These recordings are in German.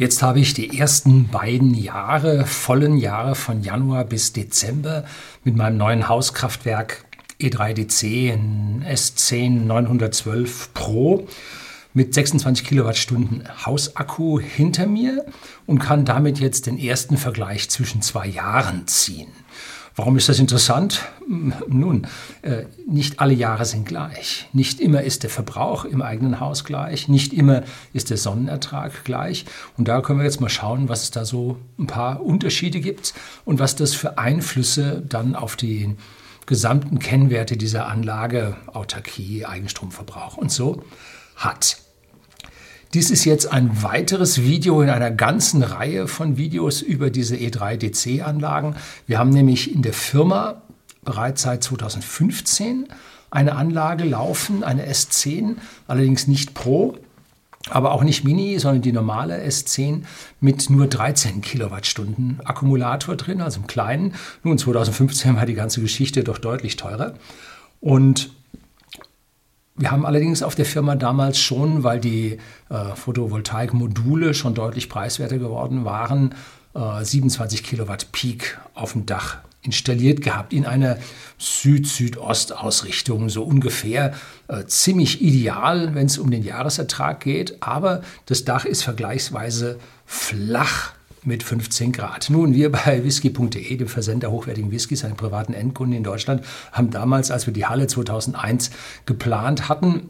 Jetzt habe ich die ersten beiden Jahre, vollen Jahre von Januar bis Dezember mit meinem neuen Hauskraftwerk E3DC in S10 912 Pro mit 26 Kilowattstunden Hausakku hinter mir und kann damit jetzt den ersten Vergleich zwischen zwei Jahren ziehen. Warum ist das interessant? Nun, äh, nicht alle Jahre sind gleich. Nicht immer ist der Verbrauch im eigenen Haus gleich. Nicht immer ist der Sonnenertrag gleich. Und da können wir jetzt mal schauen, was es da so ein paar Unterschiede gibt und was das für Einflüsse dann auf die gesamten Kennwerte dieser Anlage, Autarkie, Eigenstromverbrauch und so hat. Dies ist jetzt ein weiteres Video in einer ganzen Reihe von Videos über diese E3DC-Anlagen. Wir haben nämlich in der Firma bereits seit 2015 eine Anlage laufen, eine S10, allerdings nicht Pro, aber auch nicht Mini, sondern die normale S10 mit nur 13 Kilowattstunden Akkumulator drin, also im kleinen. Nun, 2015 war die ganze Geschichte doch deutlich teurer. Und wir haben allerdings auf der Firma damals schon, weil die äh, Photovoltaikmodule schon deutlich preiswerter geworden waren, äh, 27 Kilowatt Peak auf dem Dach installiert gehabt in einer Süd-Südost-Ausrichtung, so ungefähr. Äh, ziemlich ideal, wenn es um den Jahresertrag geht, aber das Dach ist vergleichsweise flach mit 15 Grad. Nun, wir bei whisky.de, dem Versender hochwertigen Whiskys an privaten Endkunden in Deutschland, haben damals, als wir die Halle 2001 geplant hatten,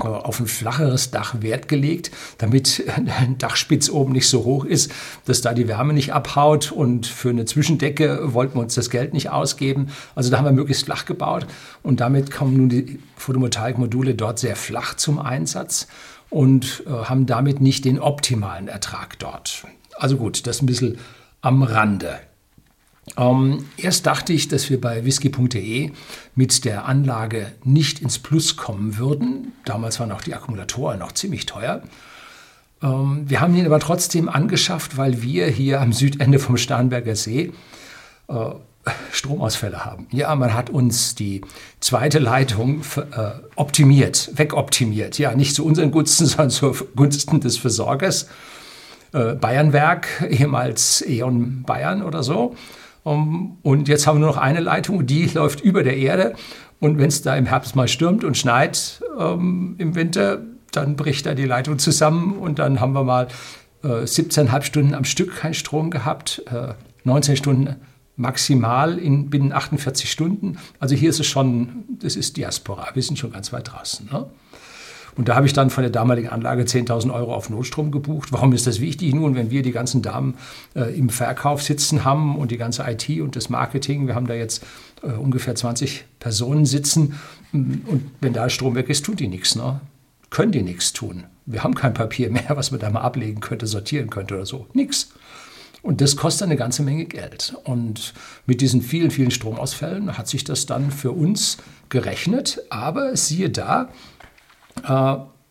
äh, auf ein flacheres Dach Wert gelegt, damit ein Dachspitz oben nicht so hoch ist, dass da die Wärme nicht abhaut. Und für eine Zwischendecke wollten wir uns das Geld nicht ausgeben. Also da haben wir möglichst flach gebaut und damit kommen nun die Photovoltaikmodule dort sehr flach zum Einsatz und äh, haben damit nicht den optimalen Ertrag dort. Also gut, das ein bisschen am Rande. Ähm, erst dachte ich, dass wir bei whisky.de mit der Anlage nicht ins Plus kommen würden. Damals waren auch die Akkumulatoren noch ziemlich teuer. Ähm, wir haben ihn aber trotzdem angeschafft, weil wir hier am Südende vom Starnberger See äh, Stromausfälle haben. Ja, man hat uns die zweite Leitung äh, optimiert, wegoptimiert. Ja, nicht zu unseren Gunsten, sondern zu Gunsten des Versorgers Bayernwerk, ehemals E.ON Bayern oder so. Und jetzt haben wir nur noch eine Leitung, die läuft über der Erde. Und wenn es da im Herbst mal stürmt und schneit ähm, im Winter, dann bricht da die Leitung zusammen und dann haben wir mal äh, 17,5 Stunden am Stück keinen Strom gehabt, äh, 19 Stunden maximal in binnen 48 Stunden. Also hier ist es schon, das ist Diaspora, wir sind schon ganz weit draußen. Ne? Und da habe ich dann von der damaligen Anlage 10.000 Euro auf Notstrom gebucht. Warum ist das wichtig? Nun, wenn wir die ganzen Damen äh, im Verkauf sitzen haben und die ganze IT und das Marketing, wir haben da jetzt äh, ungefähr 20 Personen sitzen und wenn da Strom weg ist, tun die nichts. Ne? Können die nichts tun. Wir haben kein Papier mehr, was man da mal ablegen könnte, sortieren könnte oder so. Nichts. Und das kostet eine ganze Menge Geld. Und mit diesen vielen, vielen Stromausfällen hat sich das dann für uns gerechnet. Aber siehe da,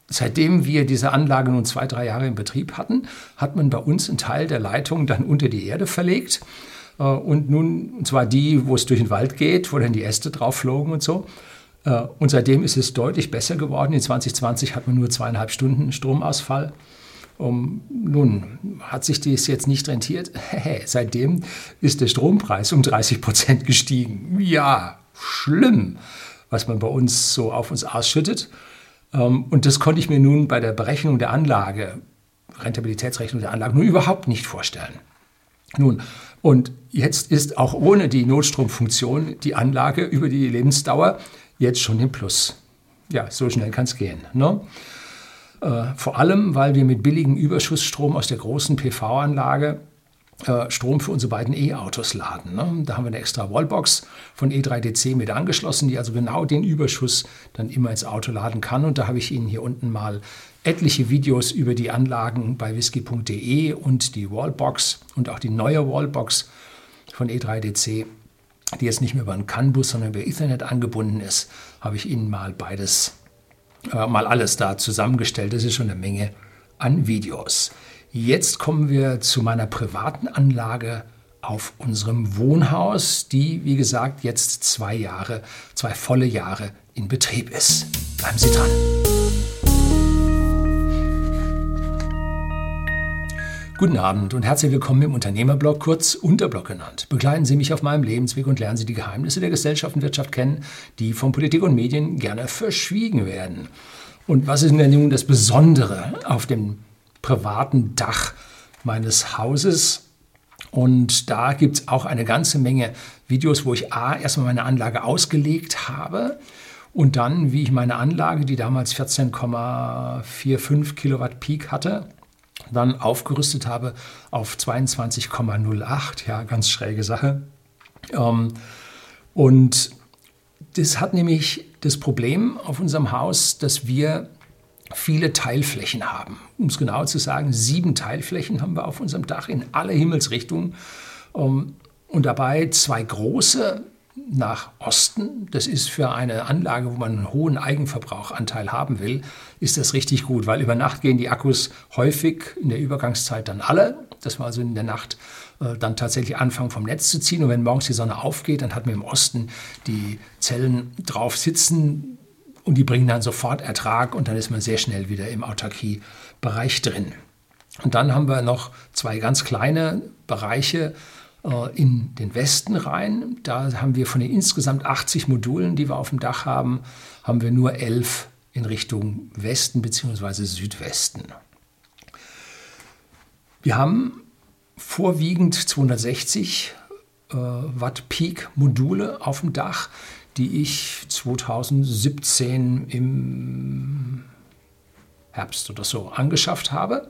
seitdem wir diese Anlage nun zwei, drei Jahre in Betrieb hatten, hat man bei uns einen Teil der Leitung dann unter die Erde verlegt. Äh, und nun, und zwar die, wo es durch den Wald geht, wo dann die Äste drauf flogen und so. Äh, und seitdem ist es deutlich besser geworden. In 2020 hat man nur zweieinhalb Stunden Stromausfall. Um, nun hat sich das jetzt nicht rentiert. Seitdem ist der Strompreis um 30 Prozent gestiegen. Ja, schlimm, was man bei uns so auf uns ausschüttet. Ähm, und das konnte ich mir nun bei der Berechnung der Anlage, Rentabilitätsrechnung der Anlage, nun überhaupt nicht vorstellen. Nun, und jetzt ist auch ohne die Notstromfunktion die Anlage über die Lebensdauer jetzt schon im Plus. Ja, so schnell kann es gehen. Ne? Äh, vor allem, weil wir mit billigem Überschussstrom aus der großen PV-Anlage Strom für unsere beiden E-Autos laden. Ne? Da haben wir eine extra Wallbox von E3DC mit angeschlossen, die also genau den Überschuss dann immer ins Auto laden kann. Und da habe ich Ihnen hier unten mal etliche Videos über die Anlagen bei whisky.de und die Wallbox und auch die neue Wallbox von E3DC, die jetzt nicht mehr über einen CAN-Bus, sondern über Ethernet angebunden ist, habe ich Ihnen mal beides, äh, mal alles da zusammengestellt. Das ist schon eine Menge an Videos. Jetzt kommen wir zu meiner privaten Anlage auf unserem Wohnhaus, die, wie gesagt, jetzt zwei Jahre, zwei volle Jahre in Betrieb ist. Bleiben Sie dran. Guten Abend und herzlich willkommen im Unternehmerblog, kurz Unterblog genannt. Begleiten Sie mich auf meinem Lebensweg und lernen Sie die Geheimnisse der Gesellschaft und Wirtschaft kennen, die von Politik und Medien gerne verschwiegen werden. Und was ist denn nun das Besondere auf dem privaten Dach meines Hauses? Und da gibt es auch eine ganze Menge Videos, wo ich A, erstmal meine Anlage ausgelegt habe und dann, wie ich meine Anlage, die damals 14,45 Kilowatt Peak hatte, dann aufgerüstet habe auf 22,08. Ja, ganz schräge Sache. Ähm, und das hat nämlich das Problem auf unserem Haus, dass wir viele Teilflächen haben. Um es genau zu sagen, sieben Teilflächen haben wir auf unserem Dach in alle Himmelsrichtungen. Ähm, und dabei zwei große nach Osten. Das ist für eine Anlage, wo man einen hohen Eigenverbrauchanteil haben will, ist das richtig gut, weil über Nacht gehen die Akkus häufig in der Übergangszeit dann alle. Das war also in der Nacht äh, dann tatsächlich anfangen vom Netz zu ziehen. Und wenn morgens die Sonne aufgeht, dann hat man im Osten die Zellen drauf sitzen und die bringen dann sofort Ertrag und dann ist man sehr schnell wieder im Autarkiebereich drin. Und dann haben wir noch zwei ganz kleine Bereiche, äh, in den Westen rein. Da haben wir von den insgesamt 80 Modulen, die wir auf dem Dach haben, haben wir nur 11 in Richtung Westen bzw. Südwesten. Wir haben vorwiegend 260 äh, Watt Peak Module auf dem Dach, die ich 2017 im Herbst oder so angeschafft habe.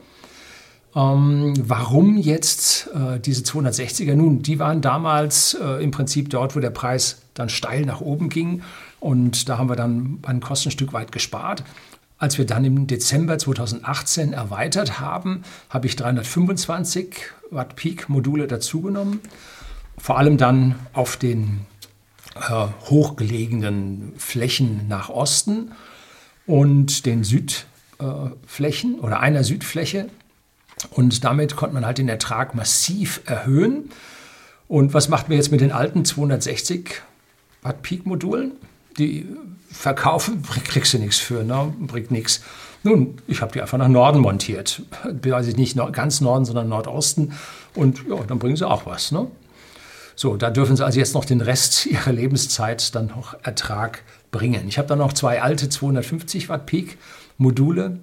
Ähm, warum jetzt äh, diese 260er? Nun, die waren damals äh, im Prinzip dort, wo der Preis dann steil nach oben ging. Und da haben wir dann ein Kostenstück weit gespart. Als wir dann im Dezember 2018 erweitert haben, habe ich 325 Watt Peak Module dazugenommen. Vor allem dann auf den äh, hochgelegenen Flächen nach Osten und den Südflächen oder einer Südfläche und damit konnte man halt den Ertrag massiv erhöhen. Und was macht man jetzt mit den alten 260 Watt Peak Modulen? Die verkaufen, kriegst du nichts für, ne? bringt nichts. Nun, ich habe die einfach nach Norden montiert. Weiß ich nicht ganz Norden, sondern Nordosten. Und ja, dann bringen sie auch was. Ne? So, da dürfen sie also jetzt noch den Rest ihrer Lebenszeit dann noch Ertrag bringen. Ich habe dann noch zwei alte 250 Watt Peak Module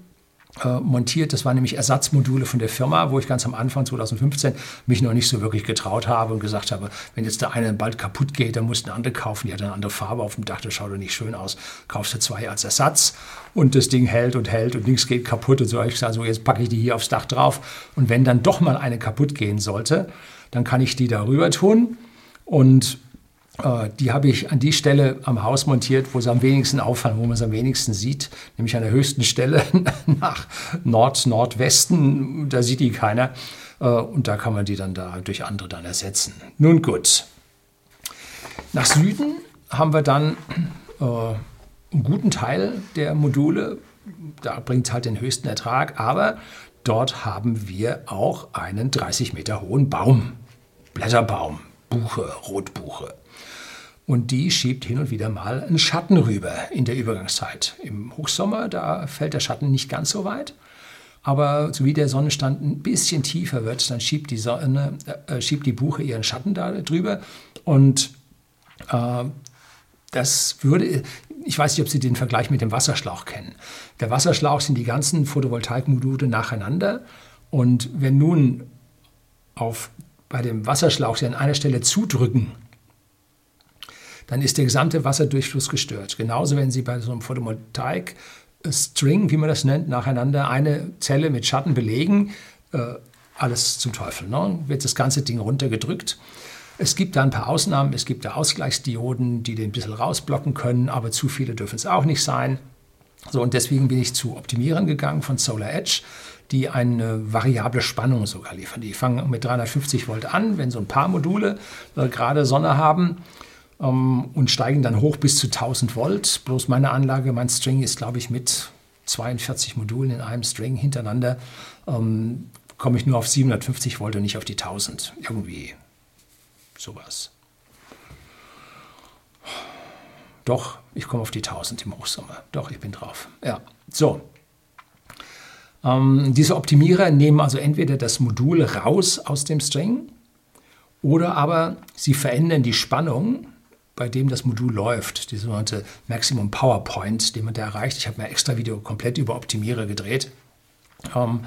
äh, montiert. Das waren nämlich Ersatzmodule von der Firma, wo ich ganz am Anfang 2015 mich noch nicht so wirklich getraut habe und gesagt habe, wenn jetzt der eine bald kaputt geht, dann musst du eine andere kaufen. Die hat eine andere Farbe auf dem Dach, das schaut doch nicht schön aus. Kaufst du zwei als Ersatz und das Ding hält und hält und nichts geht kaputt und so. Ich sage so, jetzt packe ich die hier aufs Dach drauf und wenn dann doch mal eine kaputt gehen sollte, dann kann ich die darüber tun und äh, die habe ich an die Stelle am Haus montiert, wo sie am wenigsten auffallen, wo man es am wenigsten sieht, nämlich an der höchsten Stelle nach Nord-Nordwesten. Da sieht die keiner. Äh, und da kann man die dann da durch andere dann ersetzen. Nun gut. Nach Süden haben wir dann äh, einen guten Teil der Module. Da bringt es halt den höchsten Ertrag. Aber dort haben wir auch einen 30 Meter hohen Baum. Blätterbaum, Buche, Rotbuche. Und die schiebt hin und wieder mal einen Schatten rüber in der Übergangszeit. Im Hochsommer, da fällt der Schatten nicht ganz so weit. Aber so wie der Sonnenstand ein bisschen tiefer wird, dann schiebt die, Sonne, äh, schiebt die Buche ihren Schatten da drüber. Und äh, das würde, ich weiß nicht, ob Sie den Vergleich mit dem Wasserschlauch kennen. Der Wasserschlauch sind die ganzen Photovoltaikmodule nacheinander. Und wenn nun auf, bei dem Wasserschlauch Sie an einer Stelle zudrücken, dann ist der gesamte Wasserdurchfluss gestört. Genauso, wenn Sie bei so einem Photovoltaik äh, String, wie man das nennt, nacheinander eine Zelle mit Schatten belegen, äh, alles zum Teufel. Ne? Wird das ganze Ding runtergedrückt. Es gibt da ein paar Ausnahmen. Es gibt da Ausgleichsdioden, die den ein bisschen rausblocken können, aber zu viele dürfen es auch nicht sein. So, und deswegen bin ich zu Optimieren gegangen von Solar Edge, die eine variable Spannung sogar liefern. Die fangen mit 350 Volt an, wenn so ein paar Module äh, gerade Sonne haben ähm, und steigen dann hoch bis zu 1000 Volt. Bloß meine Anlage, mein String ist, glaube ich, mit 42 Modulen in einem String hintereinander, ähm, komme ich nur auf 750 Volt und nicht auf die 1000. Irgendwie sowas. Doch, ich komme auf die 1000 im Hochsommer. Doch, ich bin drauf. Ja, so. Ähm, diese Optimierer nehmen also entweder das Modul raus aus dem String oder aber sie verändern die Spannung, bei dem das Modul läuft, die sogenannte Maximum Power Point, den man da erreicht. Ich habe mir extra Video komplett über Optimierer gedreht. Ähm,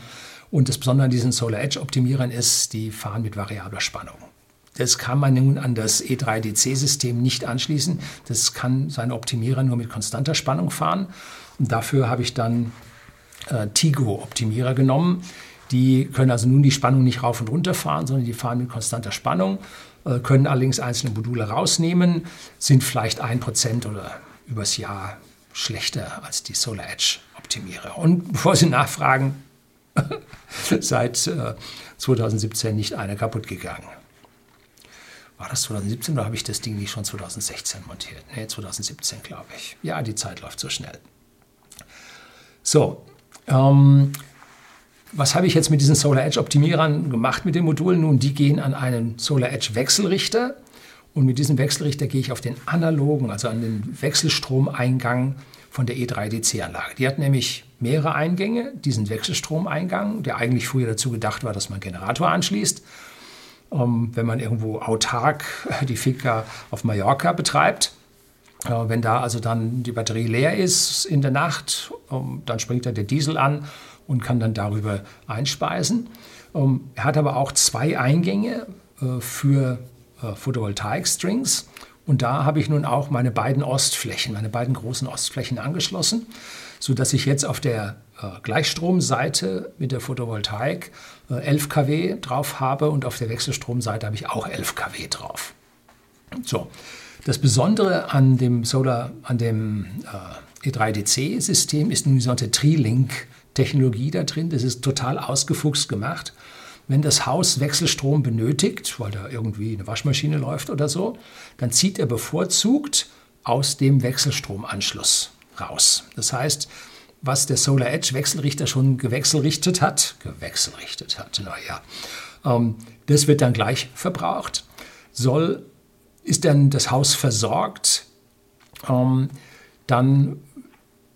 und das Besondere an diesen Solar Edge Optimierern ist, die fahren mit variabler Spannung. Das kann man nun an das E3DC-System nicht anschließen. Das kann sein Optimierer nur mit konstanter Spannung fahren. Und dafür habe ich dann äh, Tigo-Optimierer genommen. Die können also nun die Spannung nicht rauf und runter fahren, sondern die fahren mit konstanter Spannung, äh, können allerdings einzelne Module rausnehmen, sind vielleicht ein Prozent oder übers Jahr schlechter als die Solar Edge Optimierer. Und bevor Sie nachfragen, seit äh, 2017 nicht einer kaputt gegangen. War das 2017 oder habe ich das Ding nicht schon 2016 montiert? Ne, 2017 glaube ich. Ja, die Zeit läuft so schnell. So, ähm, was habe ich jetzt mit diesen Solar Edge Optimierern gemacht mit den Modulen? Nun, die gehen an einen Solar Edge Wechselrichter und mit diesem Wechselrichter gehe ich auf den analogen, also an den Wechselstromeingang von der E3DC-Anlage. Die hat nämlich mehrere Eingänge, diesen Wechselstromeingang, der eigentlich früher dazu gedacht war, dass man Generator anschließt. Ähm, wenn man irgendwo autark die Finca auf Mallorca betreibt, äh, wenn da also dann die Batterie leer ist in der Nacht, ähm, dann springt da der Diesel an und kann dann darüber einspeisen. Ähm, er hat aber auch zwei Eingänge äh, für äh, Photovoltaik-Strings. Und da habe ich nun auch meine beiden Ostflächen, meine beiden großen Ostflächen angeschlossen, sodass ich jetzt auf der Gleichstromseite mit der Photovoltaik 11 kW drauf habe und auf der Wechselstromseite habe ich auch 11 kW drauf. So, das Besondere an dem Solar, an dem äh, E3DC-System ist nun die sogenannte Tree-Link-Technologie da drin. Das ist total ausgefuchst gemacht. Wenn das Haus Wechselstrom benötigt, weil da irgendwie eine Waschmaschine läuft oder so, dann zieht er bevorzugt aus dem Wechselstromanschluss raus. Das heißt, was der Solar Edge Wechselrichter schon gewechselrichtet hat, gewechselrichtet hat, naja, ähm, das wird dann gleich verbraucht, soll ist dann das Haus versorgt, ähm, dann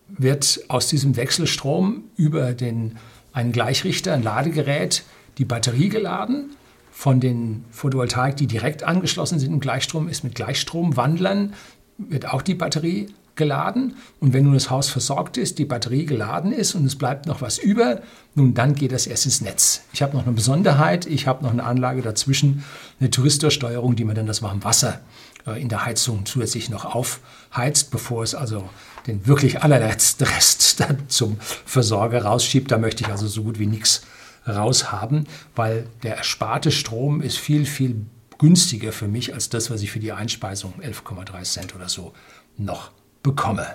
wird aus diesem Wechselstrom über den, einen Gleichrichter, ein Ladegerät, die Batterie geladen. Von den Photovoltaik, die direkt angeschlossen sind im Gleichstrom, ist mit Gleichstromwandlern, wird auch die Batterie geladen. Und wenn nun das Haus versorgt ist, die Batterie geladen ist und es bleibt noch was über, nun dann geht das erst ins Netz. Ich habe noch eine Besonderheit, ich habe noch eine Anlage dazwischen, eine Touristorsteuerung, die mir dann das warme Wasser äh, in der Heizung zusätzlich noch aufheizt, bevor es also den wirklich allerletzten Rest dann zum Versorger rausschiebt. Da möchte ich also so gut wie nichts raushaben, weil der ersparte Strom ist viel, viel günstiger für mich als das, was ich für die Einspeisung 11,3 Cent oder so noch bekomme.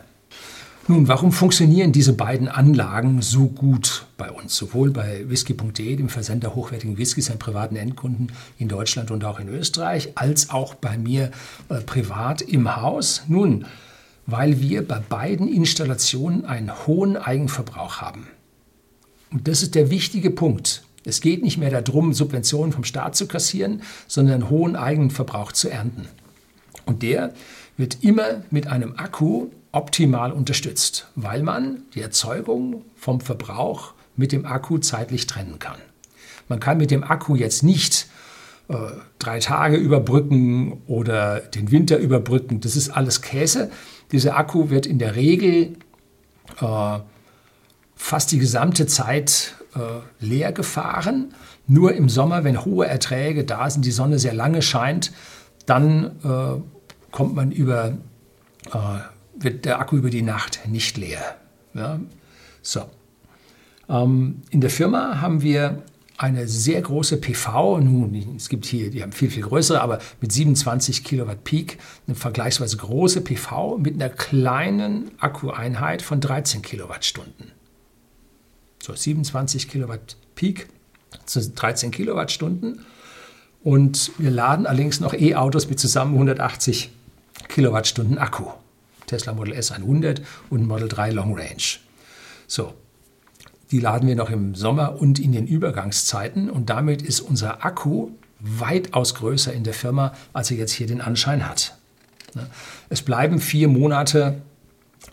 Nun, warum funktionieren diese beiden Anlagen so gut bei uns? Sowohl bei whisky.de, dem Versender hochwertigen Whiskys an privaten Endkunden in Deutschland und auch in Österreich, als auch bei mir äh, privat im Haus? Nun, weil wir bei beiden Installationen einen hohen Eigenverbrauch haben. Und das ist der wichtige Punkt. Es geht nicht mehr darum, Subventionen vom Staat zu kassieren, sondern einen hohen Eigenverbrauch zu ernten. Und der wird immer mit einem Akku optimal unterstützt, weil man die Erzeugung vom Verbrauch mit dem Akku zeitlich trennen kann. Man kann mit dem Akku jetzt nicht äh, drei Tage überbrücken oder den Winter überbrücken. Das ist alles Käse. Dieser Akku wird in der Regel äh, fast die gesamte Zeit äh, leer gefahren. Nur im Sommer, wenn hohe Erträge da sind, die Sonne sehr lange scheint, dann äh, kommt man über, äh, wird der Akku über die Nacht nicht leer. Ja? So. Ähm, in der Firma haben wir eine sehr große PV, nun, es gibt hier, die haben viel, viel größere, aber mit 27 Kilowatt Peak, eine vergleichsweise große PV mit einer kleinen Akkueinheit von 13 Kilowattstunden. So, 27 Kilowatt Peak zu 13 Kilowattstunden. Und wir laden allerdings noch E-Autos mit zusammen 180 Kilowattstunden Akku. Tesla Model S 100 und Model 3 Long Range. So, die laden wir noch im Sommer und in den Übergangszeiten und damit ist unser Akku weitaus größer in der Firma, als er jetzt hier den Anschein hat. Es bleiben vier Monate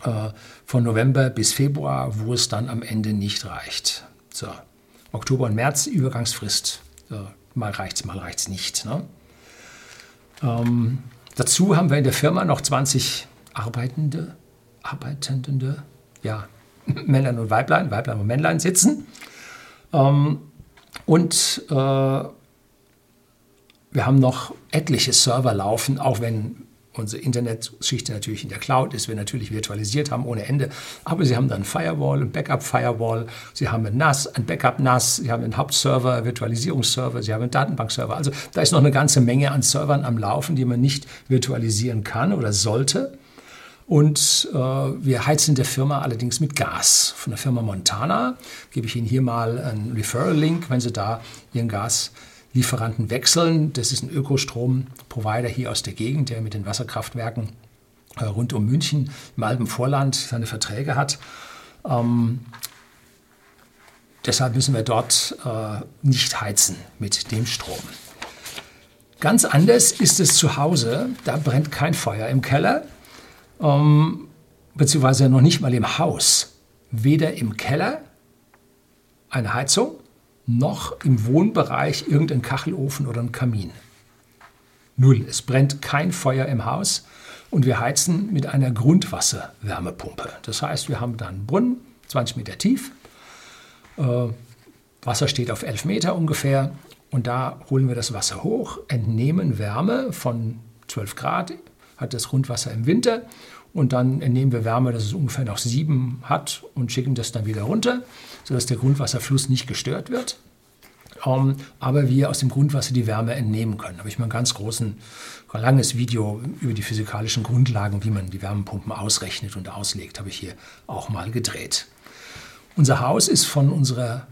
äh, von November bis Februar, wo es dann am Ende nicht reicht. So, Oktober und März, Übergangsfrist. So, mal reicht's, mal reicht's nicht. Ne? Ähm, dazu haben wir in der Firma noch 20 Arbeitende, Arbeitende, ja, Männlein und Weiblein, Weiblein und Männlein sitzen. Ähm, und äh, wir haben noch etliche Server laufen, auch wenn unsere Internetschichte natürlich in der Cloud ist, wir natürlich virtualisiert haben ohne Ende. Aber sie haben dann Firewall, ein Backup-Firewall, sie haben ein NAS, ein Backup-NAS, sie haben einen Hauptserver, Virtualisierungsserver, sie haben einen Datenbankserver. Also da ist noch eine ganze Menge an Servern am Laufen, die man nicht virtualisieren kann oder sollte. Und äh, wir heizen der Firma allerdings mit Gas. Von der Firma Montana gebe ich Ihnen hier mal einen Referral-Link, wenn Sie da Ihren Gas Lieferanten wechseln. Das ist ein Ökostrom-Provider hier aus der Gegend, der mit den Wasserkraftwerken äh, rund um München im Alpenvorland seine Verträge hat. Ähm, deshalb müssen wir dort äh, nicht heizen mit dem Strom. Ganz anders ist es zu Hause. Da brennt kein Feuer im Keller, ähm, beziehungsweise noch nicht mal im Haus. Weder im Keller eine Heizung noch im Wohnbereich irgendein Kachelofen oder ein Kamin. Null. Es brennt kein Feuer im Haus und wir heizen mit einer Grundwasserwärmepumpe. Das heißt, wir haben da einen Brunnen, 20 Meter tief. Äh, Wasser steht auf 11 Meter ungefähr und da holen wir das Wasser hoch, entnehmen Wärme von 12 Grad, hat das Grundwasser im Winter und dann entnehmen wir Wärme, dass es ungefähr noch 7 hat und schicken das dann wieder runter sodass der Grundwasserfluss nicht gestört wird. Um, aber wir aus dem Grundwasser die Wärme entnehmen können. Da habe ich mal ein ganz großen, langes Video über die physikalischen Grundlagen, wie man die Wärmepumpen ausrechnet und auslegt, habe ich hier auch mal gedreht. Unser Haus ist von unserer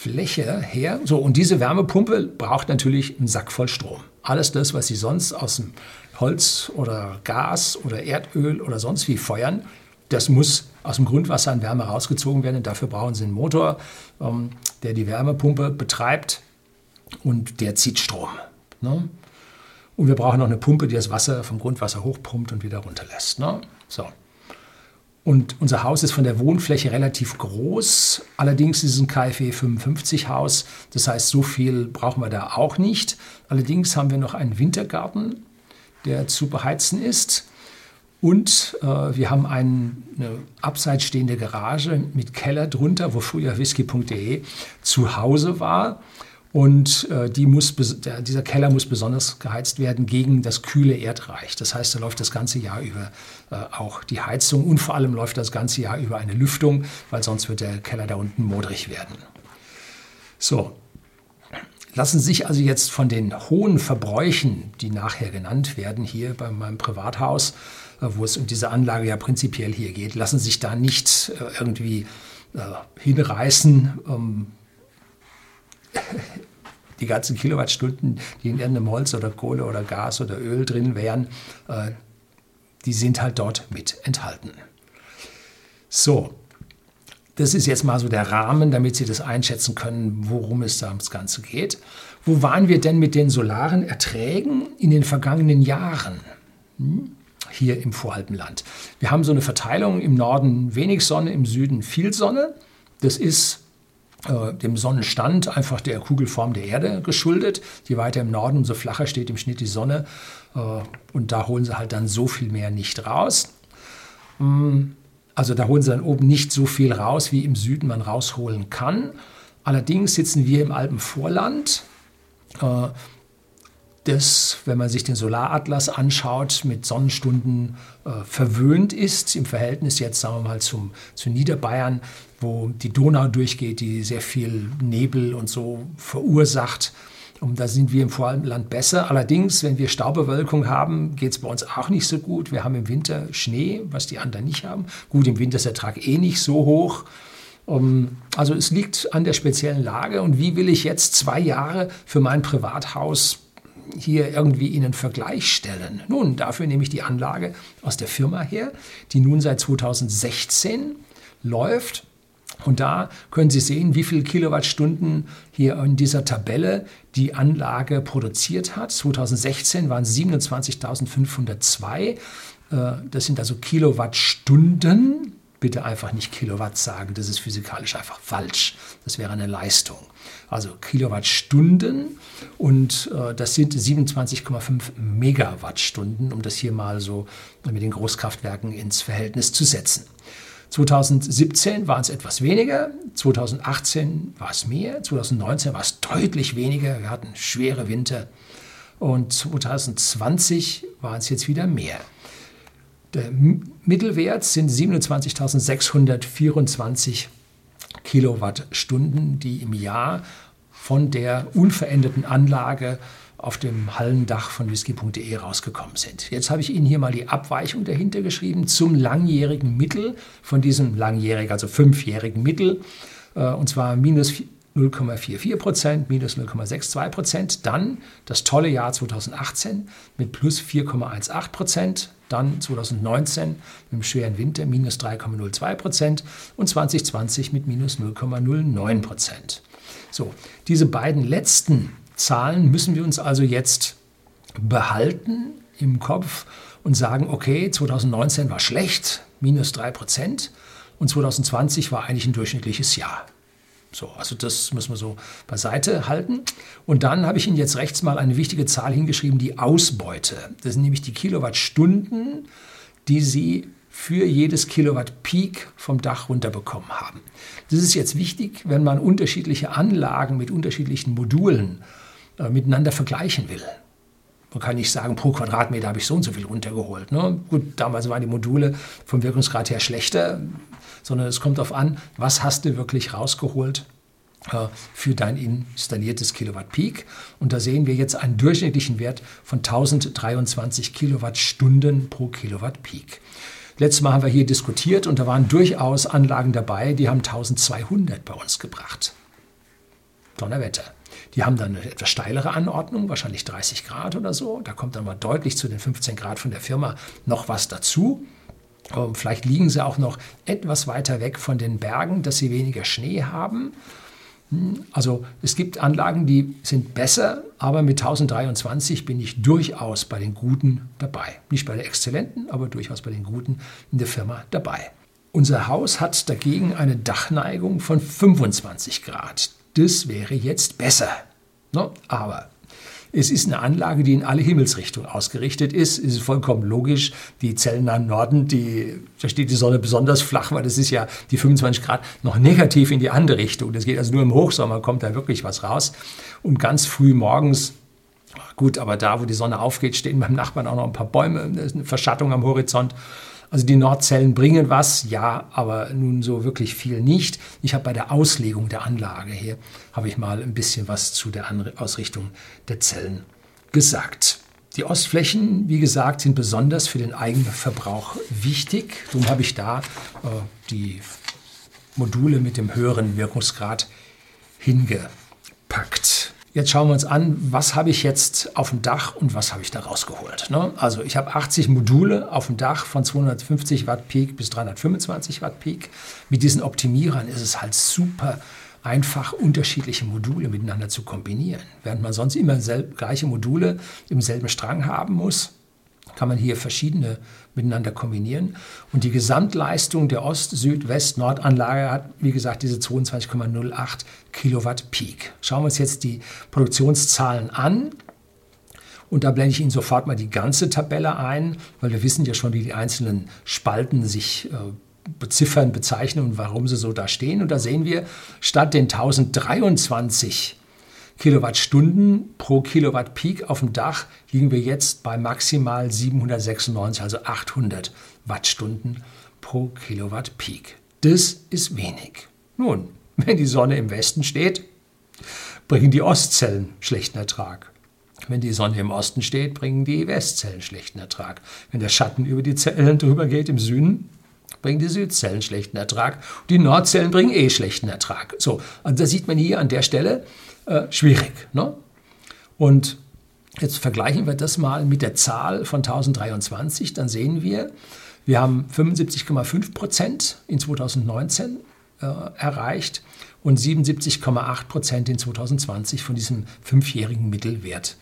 Fläche her, so und diese Wärmepumpe braucht natürlich einen Sack voll Strom. Alles das, was Sie sonst aus dem Holz oder Gas oder Erdöl oder sonst wie feuern, das muss aus dem Grundwasser an Wärme rausgezogen werden. Und dafür brauchen Sie einen Motor, ähm, der die Wärmepumpe betreibt und der zieht Strom. Ne? Und wir brauchen noch eine Pumpe, die das Wasser vom Grundwasser hochpumpt und wieder runterlässt. Ne? So. Und unser Haus ist von der Wohnfläche relativ groß. Allerdings ist es ein KfW 55 Haus. Das heißt, so viel brauchen wir da auch nicht. Allerdings haben wir noch einen Wintergarten, der zu beheizen ist. Und äh, wir haben ein, eine abseits stehende Garage mit Keller drunter, wo früher whisky.de zu Hause war. Und äh, die muss, der, dieser Keller muss besonders geheizt werden gegen das kühle Erdreich. Das heißt, da läuft das ganze Jahr über äh, auch die Heizung und vor allem läuft das ganze Jahr über eine Lüftung, weil sonst wird der Keller da unten modrig werden. So, lassen sich also jetzt von den hohen Verbräuchen, die nachher genannt werden, hier bei meinem Privathaus, äh, wo es um diese Anlage ja prinzipiell hier geht, lassen sich da nicht äh, irgendwie äh, hinreißen. Ähm, die ganzen Kilowattstunden, die in irgendeinem Holz oder Kohle oder Gas oder Öl drin wären, die sind halt dort mit enthalten. So, das ist jetzt mal so der Rahmen, damit Sie das einschätzen können, worum es da ums Ganze geht. Wo waren wir denn mit den solaren Erträgen in den vergangenen Jahren? Hm? Hier im Voralpenland. Wir haben so eine Verteilung im Norden wenig Sonne, im Süden viel Sonne. Das ist äh, dem Sonnenstand einfach der Kugelform der Erde geschuldet. Je weiter im Norden, umso flacher steht im Schnitt die Sonne. Äh, und da holen sie halt dann so viel mehr nicht raus. Hm. Also da holen sie dann oben nicht so viel raus, wie im Süden man rausholen kann. Allerdings sitzen wir im Alpenvorland, äh, das, wenn man sich den Solaratlas anschaut, mit Sonnenstunden äh, verwöhnt ist, im Verhältnis jetzt, sagen wir mal, zum, zu Niederbayern, wo die Donau durchgeht, die sehr viel Nebel und so verursacht. Und da sind wir im Vorland besser. Allerdings, wenn wir Staubewölkung haben, geht es bei uns auch nicht so gut. Wir haben im Winter Schnee, was die anderen nicht haben. Gut, im Winter ist der Ertrag eh nicht so hoch. Also es liegt an der speziellen Lage. Und wie will ich jetzt zwei Jahre für mein Privathaus hier irgendwie in einen Vergleich stellen? Nun, dafür nehme ich die Anlage aus der Firma her, die nun seit 2016 läuft und da können Sie sehen, wie viele Kilowattstunden hier in dieser Tabelle die Anlage produziert hat. 2016 waren es 27.502. Äh, das sind also Kilowattstunden. bitte einfach nicht Kilowatt sagen. Das ist physikalisch einfach falsch. Das wäre eine Leistung. Also Kilowattstunden und äh, das sind 27,5 Megawattstunden, um das hier mal so mit den Großkraftwerken ins Verhältnis zu setzen. 2017 waren es etwas weniger, 2018 war es mehr, 2019 war es deutlich weniger. Wir hatten schwere Winter und 2020 waren es jetzt wieder mehr. Der Mittelwert sind 27.624 Kilowattstunden, die im Jahr von der unveränderten Anlage auf dem Hallendach von whisky.de rausgekommen sind. Jetzt habe ich Ihnen hier mal die Abweichung dahinter geschrieben zum langjährigen Mittel von diesem langjährigen, also fünfjährigen Mittel, äh, und zwar minus 0,44 Prozent, minus 0,62 Prozent. Dann das tolle Jahr 2018 mit plus 4,18 Prozent. Dann 2019 mit dem schweren Winter minus 3,02 Prozent und 2020 mit minus 0,09 Prozent. So, diese beiden letzten Zahlen müssen wir uns also jetzt behalten im Kopf und sagen, okay, 2019 war schlecht, minus 3 Prozent und 2020 war eigentlich ein durchschnittliches Jahr. So, also das müssen wir so beiseite halten. Und dann habe ich Ihnen jetzt rechts mal eine wichtige Zahl hingeschrieben, die Ausbeute. Das sind nämlich die Kilowattstunden, die Sie für jedes Kilowatt Peak vom Dach runterbekommen haben. Das ist jetzt wichtig, wenn man unterschiedliche Anlagen mit unterschiedlichen Modulen äh, miteinander vergleichen will. Man kann nicht sagen, pro Quadratmeter habe ich so und so viel runtergeholt. Ne? Gut, damals waren die Module vom Wirkungsgrad her schlechter sondern es kommt darauf an, was hast du wirklich rausgeholt äh, für dein installiertes Kilowatt Peak. Und da sehen wir jetzt einen durchschnittlichen Wert von 1023 Kilowattstunden pro Kilowatt Peak. Letztes Mal haben wir hier diskutiert und da waren durchaus Anlagen dabei, die haben 1200 bei uns gebracht. Donnerwetter. Die haben dann eine etwas steilere Anordnung, wahrscheinlich 30 Grad oder so. Da kommt dann mal deutlich zu den 15 Grad von der Firma noch was dazu. Ähm, vielleicht liegen sie auch noch etwas weiter weg von den Bergen, dass sie weniger Schnee haben. Hm, also es gibt Anlagen, die sind besser, aber mit 1023 bin ich durchaus bei den Guten dabei. Nicht bei den Exzellenten, aber durchaus bei den Guten in der Firma dabei. Unser Haus hat dagegen eine Dachneigung von 25 Grad. Das wäre jetzt besser. No, aber es ist eine Anlage, die in alle Himmelsrichtungen ausgerichtet ist. Es ist vollkommen logisch. Die Zellen am Norden, die, da steht die Sonne besonders flach, weil das ist ja die 25 Grad noch negativ in die andere Richtung. Das geht also nur im Hochsommer, kommt da wirklich was raus. Und ganz früh morgens Gut, aber da, wo die Sonne aufgeht, stehen beim Nachbarn auch noch ein paar Bäume, eine Verschattung am Horizont. Also die Nordzellen bringen was, ja, aber nun so wirklich viel nicht. Ich habe bei der Auslegung der Anlage hier, habe ich mal ein bisschen was zu der Ausrichtung der Zellen gesagt. Die Ostflächen, wie gesagt, sind besonders für den Eigenverbrauch wichtig. Darum habe ich da äh, die Module mit dem höheren Wirkungsgrad hingepackt. Jetzt schauen wir uns an, was habe ich jetzt auf dem Dach und was habe ich da rausgeholt. Ne? Also ich habe 80 Module auf dem Dach von 250 Watt Peak bis 325 Watt Peak. Mit diesen Optimierern ist es halt super einfach, unterschiedliche Module miteinander zu kombinieren. Während man sonst immer gleiche Module im selben Strang haben muss, kann man hier verschiedene miteinander kombinieren. Und die Gesamtleistung der Ost-, Süd-, West-, Nord-Anlage hat, wie gesagt, diese 22,08 Kilowatt Peak. Schauen wir uns jetzt die Produktionszahlen an. Und da blende ich Ihnen sofort mal die ganze Tabelle ein, weil wir wissen ja schon, wie die einzelnen Spalten sich äh, beziffern, bezeichnen und warum sie so da stehen. Und da sehen wir, statt den 1023 Kilowattstunden pro Kilowatt Peak auf dem Dach liegen wir jetzt bei maximal 796, also 800 Wattstunden pro Kilowatt Peak. Das ist wenig. Nun, wenn die Sonne im Westen steht, bringen die Ostzellen schlechten Ertrag. Wenn die Sonne im Osten steht, bringen die Westzellen schlechten Ertrag. Wenn der Schatten über die Zellen drüber geht im Süden, bringen die Südzellen schlechten Ertrag. Die Nordzellen bringen eh schlechten Ertrag. So, und da sieht man hier an der Stelle, äh, schwierig. Ne? Und jetzt vergleichen wir das mal mit der Zahl von 1023, dann sehen wir, wir haben 75,5 Prozent in 2019 äh, erreicht und 77,8 Prozent in 2020 von diesem fünfjährigen Mittelwert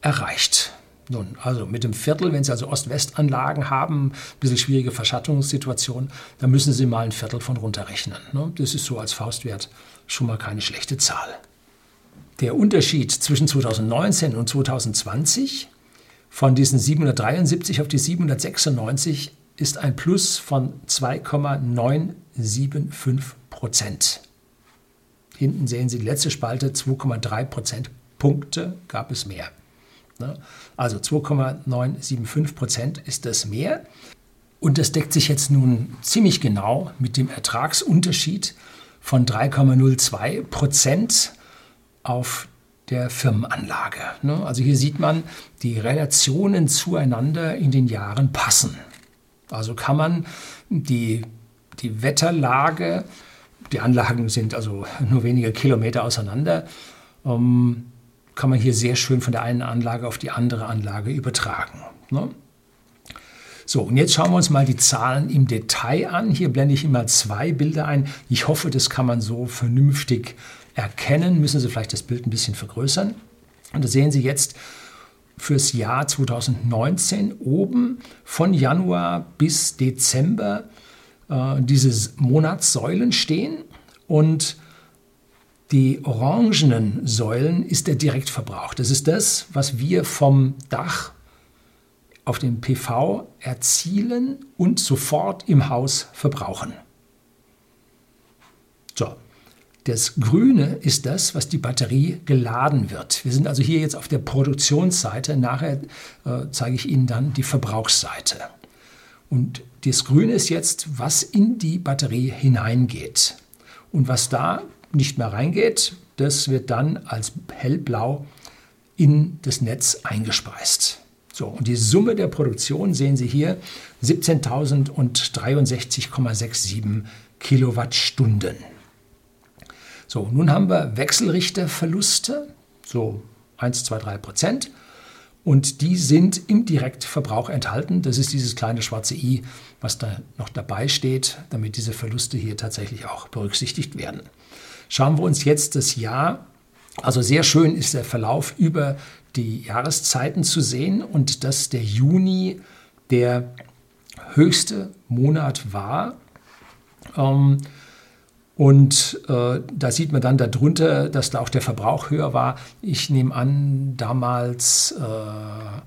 erreicht. Nun, also mit dem Viertel, wenn Sie also Ost-West-Anlagen haben, ein bisschen schwierige Verschattungssituation, dann müssen Sie mal ein Viertel von runterrechnen. Ne? Das ist so als Faustwert schon mal keine schlechte Zahl. Der Unterschied zwischen 2019 und 2020 von diesen 773 auf die 796 ist ein Plus von 2,975 Prozent. Hinten sehen Sie die letzte Spalte, 2,3 Prozentpunkte gab es mehr. Ne? Also 2,975 Prozent ist das mehr. Und das deckt sich jetzt nun ziemlich genau mit dem Ertragsunterschied von 3,02 Prozent auf der Firmenanlage. Ne? Also hier sieht man, die Relationen zueinander in den Jahren passen. Also kann man die, die Wetterlage, die Anlagen sind also nur wenige Kilometer auseinander, ähm, kann man hier sehr schön von der einen Anlage auf die andere Anlage übertragen. Ne? So, und jetzt schauen wir uns mal die Zahlen im Detail an. Hier blende ich immer zwei Bilder ein. Ich hoffe, das kann man so vernünftig erkennen. Müssen Sie vielleicht das Bild ein bisschen vergrößern. Und da sehen Sie jetzt fürs Jahr 2019 oben von Januar bis Dezember äh, diese Monatssäulen stehen. Und die orangenen Säulen ist der Direktverbrauch. Das ist das, was wir vom Dach auf dem PV erzielen und sofort im Haus verbrauchen. So, das Grüne ist das, was die Batterie geladen wird. Wir sind also hier jetzt auf der Produktionsseite. Nachher äh, zeige ich Ihnen dann die Verbrauchsseite. Und das Grüne ist jetzt, was in die Batterie hineingeht. Und was da nicht mehr reingeht, das wird dann als hellblau in das Netz eingespeist. So, und die Summe der Produktion sehen Sie hier 17.063,67 Kilowattstunden. So, nun haben wir Wechselrichterverluste, so 1, 2, 3 Prozent. Und die sind im Direktverbrauch enthalten. Das ist dieses kleine schwarze i, was da noch dabei steht, damit diese Verluste hier tatsächlich auch berücksichtigt werden. Schauen wir uns jetzt das Jahr. Also sehr schön ist der Verlauf über die Jahreszeiten zu sehen und dass der Juni der höchste Monat war. Ähm, und äh, da sieht man dann darunter, dass da auch der Verbrauch höher war. Ich nehme an, damals äh,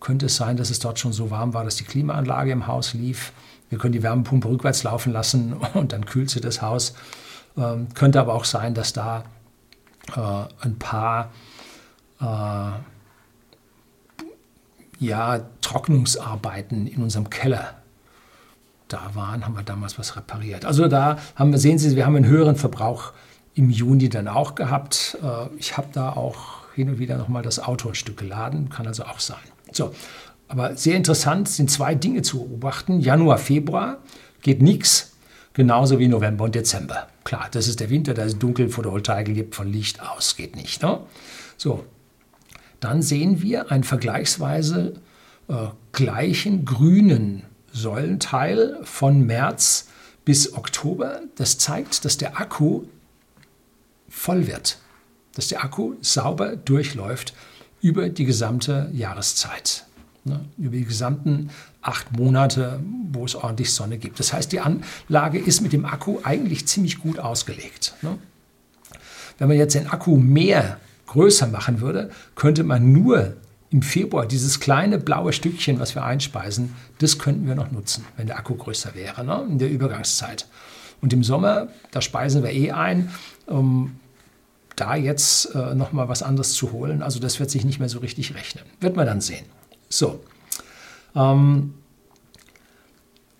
könnte es sein, dass es dort schon so warm war, dass die Klimaanlage im Haus lief. Wir können die Wärmepumpe rückwärts laufen lassen und dann kühlt sie das Haus. Ähm, könnte aber auch sein, dass da äh, ein paar äh, ja, Trocknungsarbeiten in unserem Keller da waren, haben wir damals was repariert. Also da haben wir, sehen Sie, wir haben einen höheren Verbrauch im Juni dann auch gehabt. Äh, ich habe da auch hin und wieder nochmal das Auto ein Stück geladen, kann also auch sein. So, aber sehr interessant sind zwei Dinge zu beobachten. Januar, Februar geht nichts, genauso wie November und Dezember. Klar, das ist der Winter, da ist dunkel, Photovoltaik gibt von Licht aus, geht nicht. Ne? So, dann sehen wir einen vergleichsweise äh, gleichen grünen Säulenteil von März bis Oktober. Das zeigt, dass der Akku voll wird, dass der Akku sauber durchläuft über die gesamte Jahreszeit, ne, über die gesamten acht Monate, wo es ordentlich Sonne gibt. Das heißt, die Anlage ist mit dem Akku eigentlich ziemlich gut ausgelegt. Ne. Wenn man jetzt den Akku mehr größer machen würde, könnte man nur im Februar dieses kleine blaue Stückchen, was wir einspeisen, das könnten wir noch nutzen, wenn der Akku größer wäre, ne, in der Übergangszeit. Und im Sommer, da speisen wir eh ein, um da jetzt äh, nochmal was anderes zu holen. Also das wird sich nicht mehr so richtig rechnen. Wird man dann sehen. So. Ähm,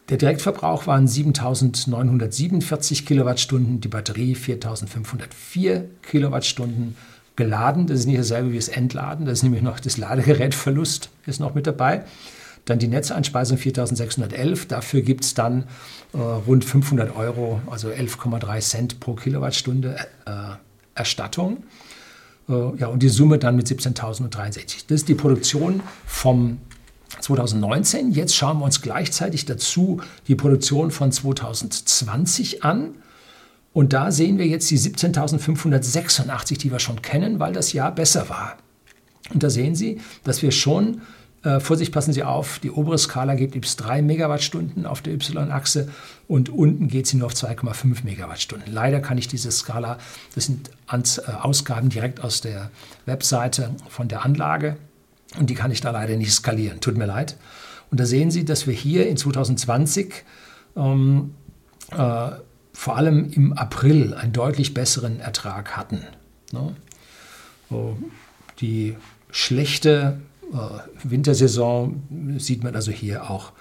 der Direktverbrauch waren 7.947 Kilowattstunden, die Batterie 4.504 Kilowattstunden geladen. Das ist nicht dasselbe wie das Entladen. Das ist nämlich noch das Ladegerätverlust ist noch mit dabei. Dann die Netzeinspeisung 4611. Dafür gibt es dann äh, rund 500 Euro, also 11,3 Cent pro Kilowattstunde äh, Erstattung. Äh, ja, und die Summe dann mit 17.063. Das ist die Produktion vom 2019. Jetzt schauen wir uns gleichzeitig dazu die Produktion von 2020 an. Und da sehen wir jetzt die 17.586, die wir schon kennen, weil das Jahr besser war. Und da sehen Sie, dass wir schon äh, Vorsicht, passen Sie auf, die obere Skala gibt bis 3 Megawattstunden auf der Y-Achse und unten geht sie nur auf 2,5 Megawattstunden. Leider kann ich diese Skala, das sind Ans äh, Ausgaben direkt aus der Webseite von der Anlage und die kann ich da leider nicht skalieren. Tut mir leid. Und da sehen Sie, dass wir hier in 2020 ähm, äh, vor allem im April einen deutlich besseren Ertrag hatten. Ne? So, die schlechte äh, Wintersaison sieht man also hier auch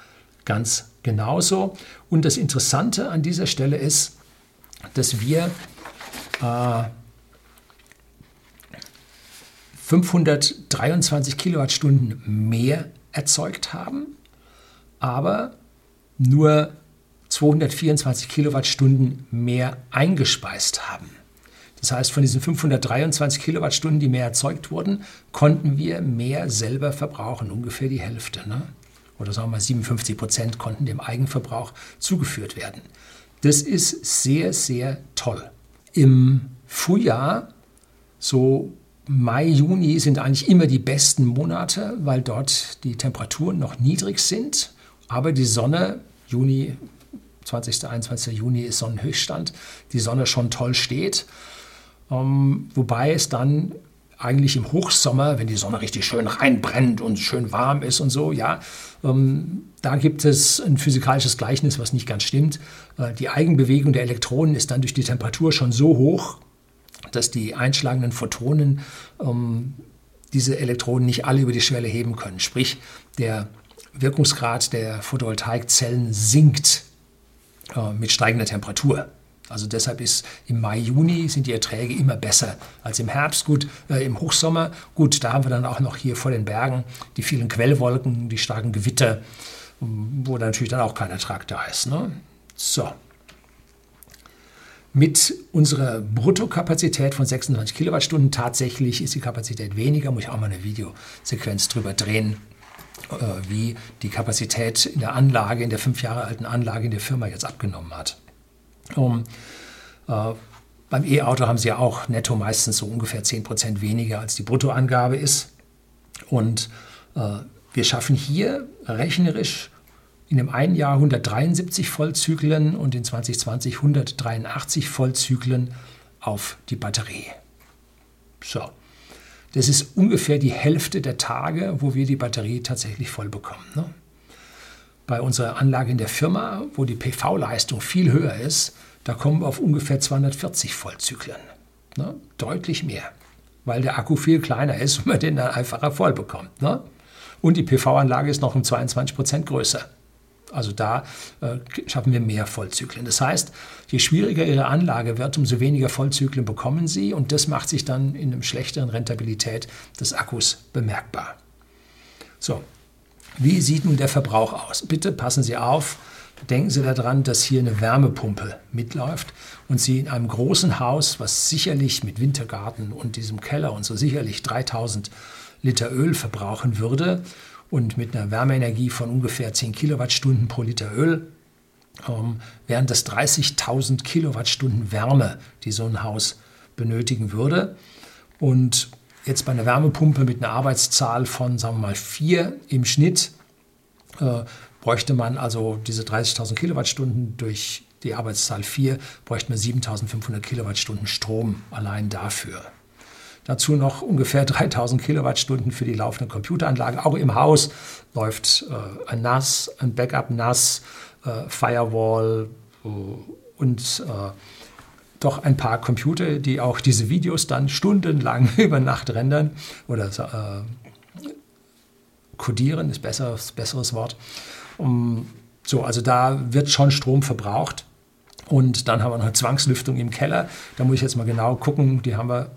ganz genauso. Und das Interessante an dieser Stelle ist, dass wir äh, 523 Kilowattstunden mehr erzeugt haben, aber nur 224 Kilowattstunden mehr eingespeist haben. Das heißt, von diesen 523 Kilowattstunden, die mehr erzeugt wurden, konnten wir mehr selber verbrauchen, ungefähr die Hälfte. Ne? Oder sagen wir mal 57 Prozent konnten dem Eigenverbrauch zugeführt werden. Das ist sehr, sehr toll. Im Frühjahr, so Mai, Juni sind eigentlich immer die besten Monate, weil dort die Temperaturen noch niedrig sind. Aber die Sonne, Juni, 20. 21. Juni ist Sonnenhöchststand, die Sonne schon toll steht. Ähm, wobei es dann eigentlich im Hochsommer, wenn die Sonne richtig schön reinbrennt und schön warm ist und so, ja, ähm, da gibt es ein physikalisches Gleichnis, was nicht ganz stimmt. Äh, die Eigenbewegung der Elektronen ist dann durch die Temperatur schon so hoch, dass die einschlagenden Photonen ähm, diese Elektronen nicht alle über die Schwelle heben können. Sprich, der Wirkungsgrad der Photovoltaikzellen sinkt äh, mit steigender Temperatur. Also deshalb ist im Mai, Juni sind die Erträge immer besser als im Herbst. Gut, äh, im Hochsommer, gut, da haben wir dann auch noch hier vor den Bergen die vielen Quellwolken, die starken Gewitter, wo dann natürlich dann auch kein Ertrag da ist. Ne? So. Mit unserer Bruttokapazität von 26 Kilowattstunden tatsächlich ist die Kapazität weniger, muss ich auch mal eine Videosequenz drüber drehen, wie die Kapazität in der Anlage, in der fünf Jahre alten Anlage in der Firma jetzt abgenommen hat. Um, äh, beim E-Auto haben sie ja auch netto meistens so ungefähr 10% weniger, als die Bruttoangabe ist. Und äh, wir schaffen hier rechnerisch in dem einen Jahr 173 Vollzyklen und in 2020 183 Vollzyklen auf die Batterie. So. Das ist ungefähr die Hälfte der Tage, wo wir die Batterie tatsächlich voll bekommen. Ne? Bei unserer Anlage in der Firma, wo die PV-Leistung viel höher ist, da kommen wir auf ungefähr 240 Vollzyklen. Ne? Deutlich mehr, weil der Akku viel kleiner ist und man den dann einfacher voll bekommt. Ne? Und die PV-Anlage ist noch um 22 Prozent größer. Also da äh, schaffen wir mehr Vollzyklen. Das heißt, je schwieriger Ihre Anlage wird, umso weniger Vollzyklen bekommen Sie und das macht sich dann in einer schlechteren Rentabilität des Akkus bemerkbar. So, wie sieht nun der Verbrauch aus? Bitte passen Sie auf, denken Sie daran, dass hier eine Wärmepumpe mitläuft und Sie in einem großen Haus, was sicherlich mit Wintergarten und diesem Keller und so sicherlich 3000 Liter Öl verbrauchen würde und mit einer Wärmeenergie von ungefähr 10 Kilowattstunden pro Liter Öl, ähm, wären das 30.000 Kilowattstunden Wärme, die so ein Haus benötigen würde. Und jetzt bei einer Wärmepumpe mit einer Arbeitszahl von, sagen wir mal, vier im Schnitt, äh, bräuchte man also diese 30.000 Kilowattstunden durch die Arbeitszahl 4, bräuchte man 7.500 Kilowattstunden Strom allein dafür. Dazu noch ungefähr 3000 Kilowattstunden für die laufende Computeranlage. Auch im Haus läuft äh, ein NAS, ein Backup-NAS, äh, Firewall äh, und äh, doch ein paar Computer, die auch diese Videos dann stundenlang über Nacht rendern oder äh, codieren, ist besseres, besseres Wort. Um, so, also da wird schon Strom verbraucht. Und dann haben wir noch eine Zwangslüftung im Keller. Da muss ich jetzt mal genau gucken. Die haben wir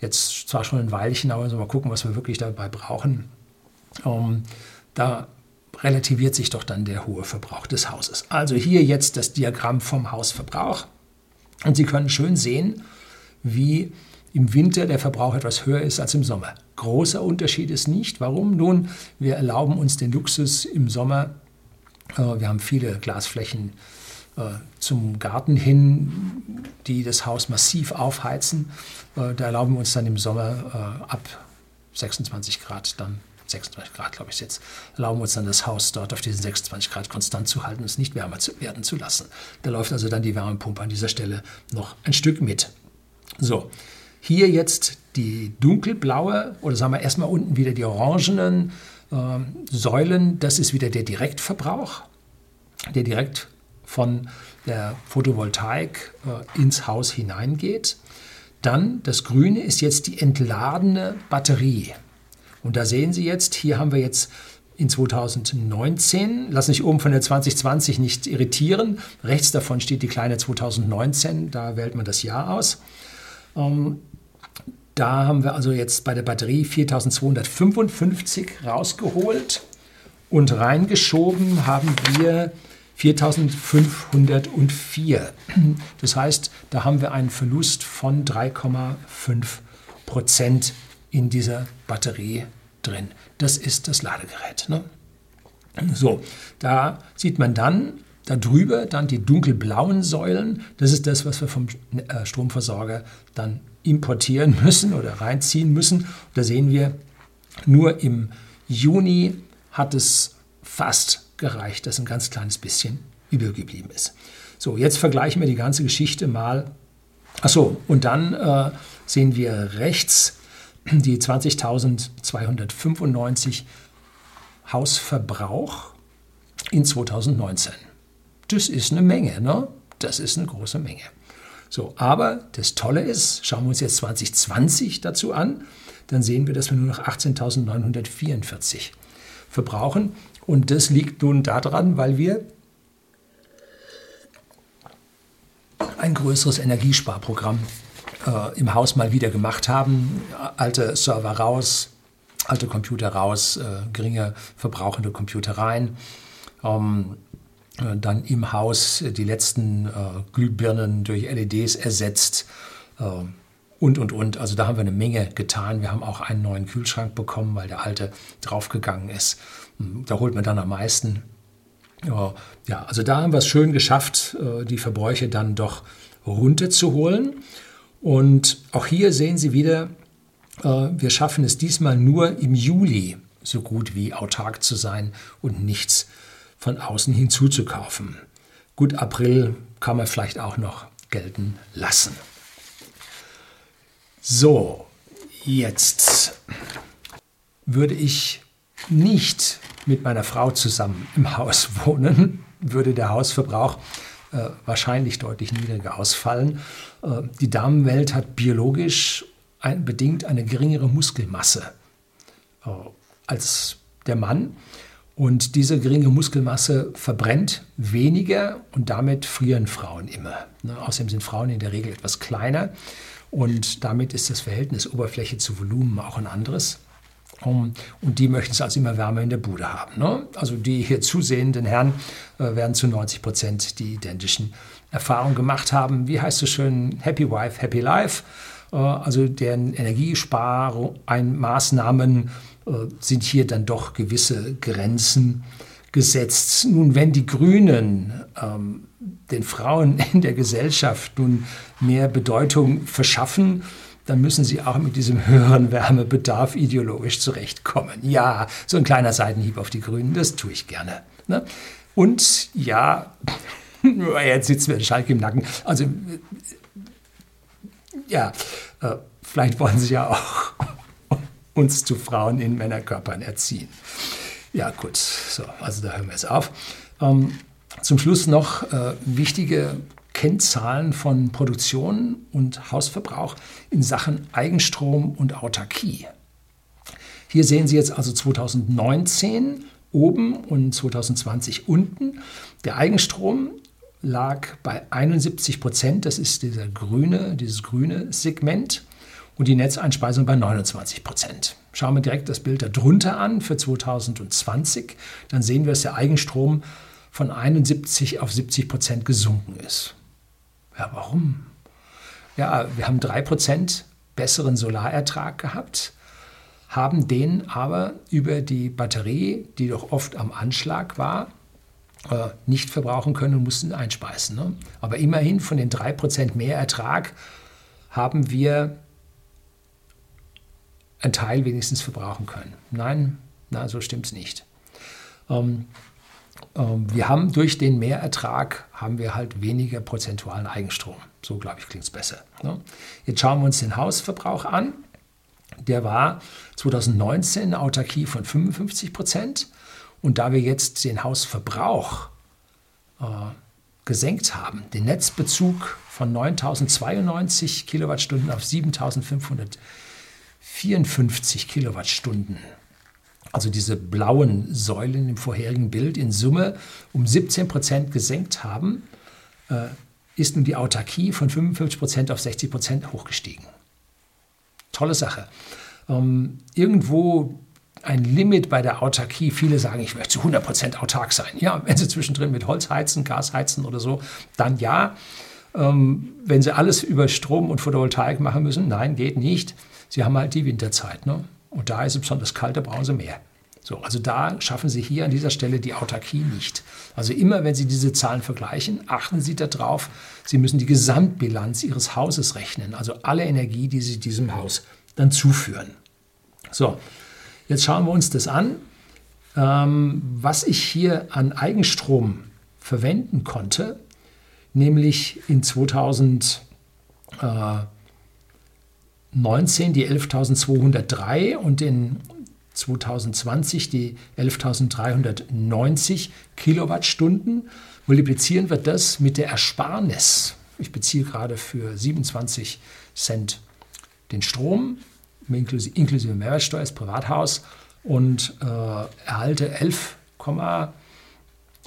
jetzt zwar schon ein Weilchen, aber mal gucken, was wir wirklich dabei brauchen. Um, da relativiert sich doch dann der hohe Verbrauch des Hauses. Also hier jetzt das Diagramm vom Hausverbrauch. Und Sie können schön sehen, wie im Winter der Verbrauch etwas höher ist als im Sommer. Großer Unterschied ist nicht. Warum? Nun, wir erlauben uns den Luxus im Sommer. Äh, wir haben viele Glasflächen äh, zum Garten hin, die das Haus massiv aufheizen. Äh, da erlauben wir uns dann im Sommer ab 26 Grad dann 26 Grad, glaube ich jetzt, erlauben wir uns dann das Haus dort auf diesen 26 Grad konstant zu halten und es nicht wärmer zu werden zu lassen. Da läuft also dann die Wärmepumpe an dieser Stelle noch ein Stück mit. So, hier jetzt die dunkelblaue oder sagen wir erstmal unten wieder die orangenen äh, Säulen. Das ist wieder der Direktverbrauch, der direkt von der Photovoltaik äh, ins Haus hineingeht. Dann das Grüne ist jetzt die entladene Batterie. Und da sehen Sie jetzt, hier haben wir jetzt in 2019, lass sich oben von der 2020 nicht irritieren, rechts davon steht die kleine 2019, da wählt man das Jahr aus. Ähm, da haben wir also jetzt bei der Batterie 4255 rausgeholt und reingeschoben haben wir 4504. Das heißt, da haben wir einen Verlust von 3,5 Prozent in dieser Batterie drin. Das ist das Ladegerät. Ne? So, da sieht man dann darüber dann die dunkelblauen Säulen. Das ist das, was wir vom äh, Stromversorger dann importieren müssen oder reinziehen müssen. Da sehen wir, nur im Juni hat es fast gereicht, dass ein ganz kleines bisschen übergeblieben ist. So, jetzt vergleichen wir die ganze Geschichte mal. Achso, und dann äh, sehen wir rechts die 20.295 Hausverbrauch in 2019. Das ist eine Menge, ne? Das ist eine große Menge. So, aber das Tolle ist, schauen wir uns jetzt 2020 dazu an, dann sehen wir, dass wir nur noch 18.944 verbrauchen. Und das liegt nun daran, weil wir ein größeres Energiesparprogramm äh, im Haus mal wieder gemacht haben. Alte Server raus, alte Computer raus, äh, geringe verbrauchende Computer rein. Ähm, äh, dann im Haus die letzten äh, Glühbirnen durch LEDs ersetzt äh, und, und, und. Also da haben wir eine Menge getan. Wir haben auch einen neuen Kühlschrank bekommen, weil der alte draufgegangen ist. Hm, da holt man dann am meisten. Ja, also da haben wir es schön geschafft, die Verbräuche dann doch runterzuholen. Und auch hier sehen Sie wieder, wir schaffen es diesmal nur im Juli so gut wie autark zu sein und nichts von außen hinzuzukaufen. Gut, April kann man vielleicht auch noch gelten lassen. So, jetzt würde ich nicht mit meiner Frau zusammen im Haus wohnen, würde der Hausverbrauch äh, wahrscheinlich deutlich niedriger ausfallen. Äh, die Damenwelt hat biologisch ein, bedingt eine geringere Muskelmasse äh, als der Mann. Und diese geringe Muskelmasse verbrennt weniger und damit frieren Frauen immer. Ne? Außerdem sind Frauen in der Regel etwas kleiner und damit ist das Verhältnis Oberfläche zu Volumen auch ein anderes. Um, und die möchten es also immer wärmer in der Bude haben. Ne? Also die hier zusehenden Herren äh, werden zu 90 Prozent die identischen Erfahrungen gemacht haben. Wie heißt es schön? Happy Wife, Happy Life. Äh, also deren Energiesparmaßnahmen äh, sind hier dann doch gewisse Grenzen gesetzt. Nun, wenn die Grünen ähm, den Frauen in der Gesellschaft nun mehr Bedeutung verschaffen, dann müssen sie auch mit diesem höheren Wärmebedarf ideologisch zurechtkommen. Ja, so ein kleiner Seitenhieb auf die Grünen, das tue ich gerne. Ne? Und ja, jetzt sitzt mir ein Schalk im Nacken. Also, ja, äh, vielleicht wollen sie ja auch uns zu Frauen in Männerkörpern erziehen. Ja, gut, so, also da hören wir jetzt auf. Ähm, zum Schluss noch äh, wichtige Kennzahlen von Produktion und Hausverbrauch in Sachen Eigenstrom und Autarkie. Hier sehen Sie jetzt also 2019 oben und 2020 unten. Der Eigenstrom lag bei 71 Prozent, das ist dieser grüne, dieses grüne Segment und die Netzeinspeisung bei 29 Prozent. Schauen wir direkt das Bild darunter an für 2020, dann sehen wir, dass der Eigenstrom von 71 auf 70 Prozent gesunken ist. Ja, warum? Ja, wir haben 3 Prozent besseren Solarertrag gehabt, haben den aber über die Batterie, die doch oft am Anschlag war, äh, nicht verbrauchen können und mussten einspeisen. Ne? Aber immerhin von den 3% mehr Ertrag haben wir einen Teil wenigstens verbrauchen können. Nein, na, so stimmt es nicht. Ähm, wir haben durch den Mehrertrag haben wir halt weniger prozentualen Eigenstrom. So, glaube ich, klingt es besser. Ne? Jetzt schauen wir uns den Hausverbrauch an. Der war 2019 eine Autarkie von 55 Prozent. Und da wir jetzt den Hausverbrauch äh, gesenkt haben, den Netzbezug von 9092 Kilowattstunden auf 7554 Kilowattstunden, also diese blauen Säulen im vorherigen Bild in Summe um 17 Prozent gesenkt haben, äh, ist nun die Autarkie von 55 Prozent auf 60 Prozent hochgestiegen. Tolle Sache. Ähm, irgendwo ein Limit bei der Autarkie. Viele sagen, ich möchte zu 100 Prozent autark sein. Ja, wenn sie zwischendrin mit Holz heizen, Gas heizen oder so, dann ja. Ähm, wenn sie alles über Strom und Photovoltaik machen müssen, nein, geht nicht. Sie haben halt die Winterzeit. Ne? Und da ist es besonders kalt, da brauchen sie mehr. So, also da schaffen Sie hier an dieser Stelle die Autarkie nicht. Also immer, wenn Sie diese Zahlen vergleichen, achten Sie darauf, Sie müssen die Gesamtbilanz Ihres Hauses rechnen, also alle Energie, die Sie diesem Haus dann zuführen. So, jetzt schauen wir uns das an. Ähm, was ich hier an Eigenstrom verwenden konnte, nämlich in 2019 die 11.203 und in 2020 die 11.390 Kilowattstunden. Multiplizieren wir das mit der Ersparnis. Ich beziehe gerade für 27 Cent den Strom, inklusive, inklusive Mehrwertsteuer als Privathaus und äh, erhalte 11,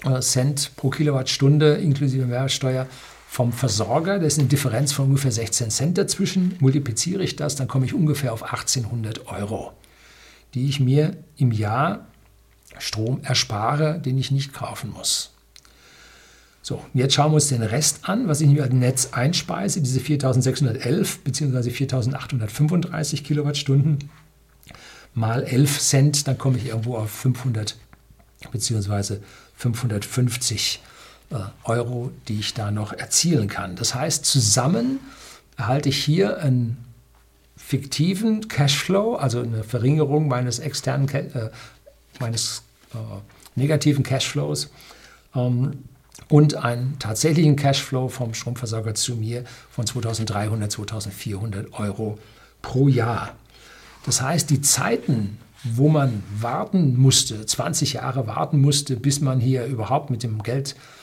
äh, Cent pro Kilowattstunde inklusive Mehrwertsteuer vom Versorger. Das ist eine Differenz von ungefähr 16 Cent dazwischen. Multipliziere ich das, dann komme ich ungefähr auf 1800 Euro die ich mir im Jahr Strom erspare, den ich nicht kaufen muss. So, jetzt schauen wir uns den Rest an, was ich mir als Netz einspeise, diese 4611 bzw. 4835 Kilowattstunden mal 11 Cent, dann komme ich irgendwo auf 500 bzw. 550 äh, Euro, die ich da noch erzielen kann. Das heißt, zusammen erhalte ich hier ein fiktiven Cashflow, also eine Verringerung meines externen, äh, meines äh, negativen Cashflows ähm, und einen tatsächlichen Cashflow vom Stromversorger zu mir von 2300, 2400 Euro pro Jahr. Das heißt, die Zeiten, wo man warten musste, 20 Jahre warten musste, bis man hier überhaupt mit dem Geld äh,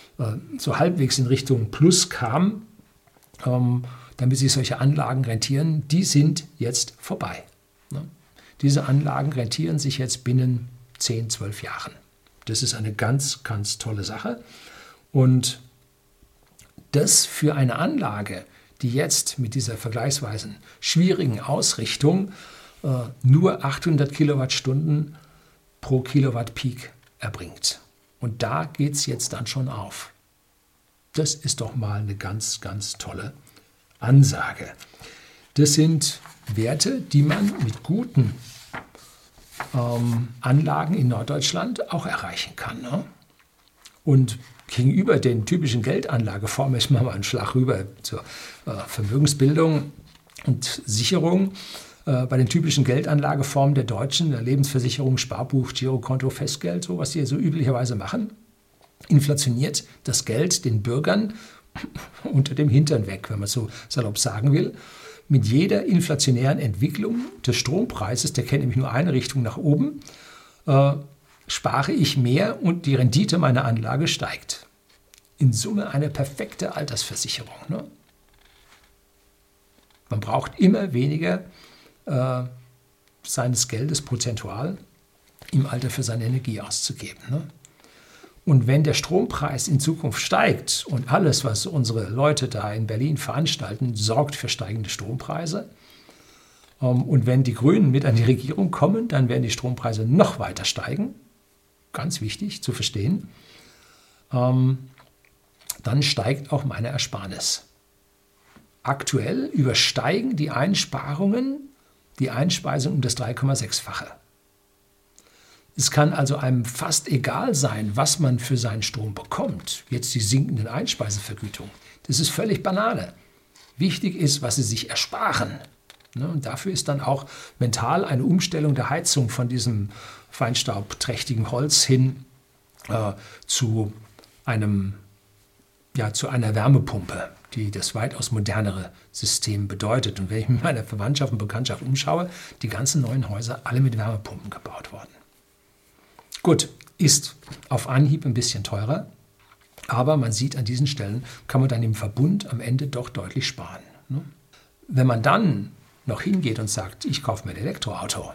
so halbwegs in Richtung Plus kam, ähm, damit sich solche Anlagen rentieren, die sind jetzt vorbei. Ne? Diese Anlagen rentieren sich jetzt binnen 10, 12 Jahren. Das ist eine ganz, ganz tolle Sache. Und das für eine Anlage, die jetzt mit dieser vergleichsweise schwierigen Ausrichtung äh, nur 800 Kilowattstunden pro Kilowatt Peak erbringt. Und da geht es jetzt dann schon auf. Das ist doch mal eine ganz, ganz tolle Ansage. Das sind Werte, die man mit guten ähm, Anlagen in Norddeutschland auch erreichen kann. Ne? Und gegenüber den typischen Geldanlageformen, ich mache mal einen Schlag rüber zur äh, Vermögensbildung und Sicherung. Äh, bei den typischen Geldanlageformen der Deutschen, der Lebensversicherung, Sparbuch, Girokonto, Festgeld, so was sie so üblicherweise machen, inflationiert das Geld den Bürgern unter dem Hintern weg, wenn man so salopp sagen will. Mit jeder inflationären Entwicklung des Strompreises, der kennt nämlich nur eine Richtung nach oben, äh, spare ich mehr und die Rendite meiner Anlage steigt. In Summe eine perfekte Altersversicherung. Ne? Man braucht immer weniger äh, seines Geldes prozentual im Alter für seine Energie auszugeben. Ne? Und wenn der Strompreis in Zukunft steigt und alles, was unsere Leute da in Berlin veranstalten, sorgt für steigende Strompreise, ähm, und wenn die Grünen mit an die Regierung kommen, dann werden die Strompreise noch weiter steigen. Ganz wichtig zu verstehen. Ähm, dann steigt auch meine Ersparnis. Aktuell übersteigen die Einsparungen die Einspeisung um das 3,6-fache. Es kann also einem fast egal sein, was man für seinen Strom bekommt. Jetzt die sinkenden Einspeisevergütungen. Das ist völlig Banane. Wichtig ist, was Sie sich ersparen. Ne? Und dafür ist dann auch mental eine Umstellung der Heizung von diesem feinstaubträchtigen Holz hin äh, zu einem ja, zu einer Wärmepumpe, die das weitaus modernere System bedeutet. Und wenn ich mit meiner Verwandtschaft und Bekanntschaft umschaue, die ganzen neuen Häuser alle mit Wärmepumpen gebaut worden. Gut, ist auf Anhieb ein bisschen teurer, aber man sieht, an diesen Stellen kann man dann im Verbund am Ende doch deutlich sparen. Ne? Wenn man dann noch hingeht und sagt, ich kaufe mir ein Elektroauto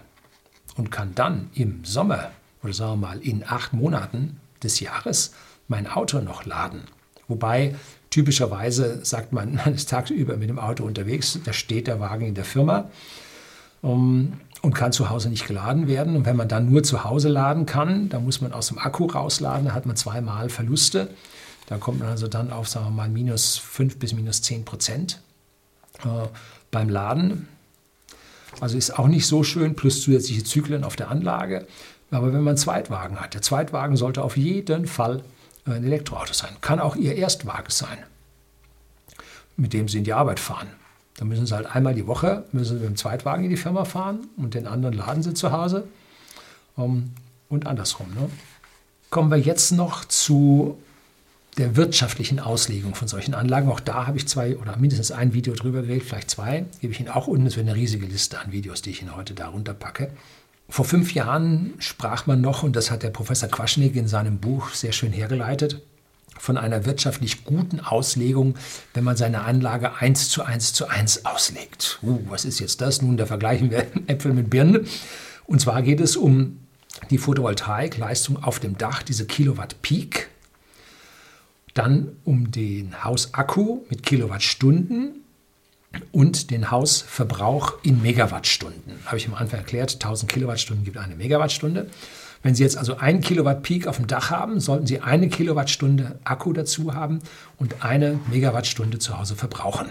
und kann dann im Sommer oder sagen wir mal in acht Monaten des Jahres mein Auto noch laden. Wobei typischerweise sagt man, man ist tagsüber mit dem Auto unterwegs, da steht der Wagen in der Firma um, und kann zu Hause nicht geladen werden. Und wenn man dann nur zu Hause laden kann, dann muss man aus dem Akku rausladen, da hat man zweimal Verluste. Da kommt man also dann auf, sagen wir mal, minus 5 bis minus 10 Prozent äh, beim Laden. Also ist auch nicht so schön, plus zusätzliche Zyklen auf der Anlage. Aber wenn man einen Zweitwagen hat, der Zweitwagen sollte auf jeden Fall ein Elektroauto sein. Kann auch Ihr Erstwagen sein, mit dem Sie in die Arbeit fahren. Dann müssen Sie halt einmal die Woche müssen Sie mit dem Zweitwagen in die Firma fahren und den anderen laden Sie zu Hause. Um, und andersrum. Ne? Kommen wir jetzt noch zu der wirtschaftlichen Auslegung von solchen Anlagen. Auch da habe ich zwei oder mindestens ein Video drüber gewählt, vielleicht zwei. Gebe ich Ihnen auch unten. Es wird eine riesige Liste an Videos, die ich Ihnen heute darunter packe. Vor fünf Jahren sprach man noch, und das hat der Professor Quaschnik in seinem Buch sehr schön hergeleitet, von einer wirtschaftlich guten Auslegung, wenn man seine Anlage eins zu eins zu eins auslegt. Uh, was ist jetzt das? Nun, da vergleichen wir Äpfel mit Birnen. Und zwar geht es um die Photovoltaikleistung auf dem Dach, diese Kilowatt Peak, dann um den Hausakku mit Kilowattstunden und den Hausverbrauch in Megawattstunden. Habe ich am Anfang erklärt, 1000 Kilowattstunden gibt eine Megawattstunde. Wenn Sie jetzt also ein Kilowatt Peak auf dem Dach haben, sollten Sie eine Kilowattstunde Akku dazu haben und eine Megawattstunde zu Hause verbrauchen.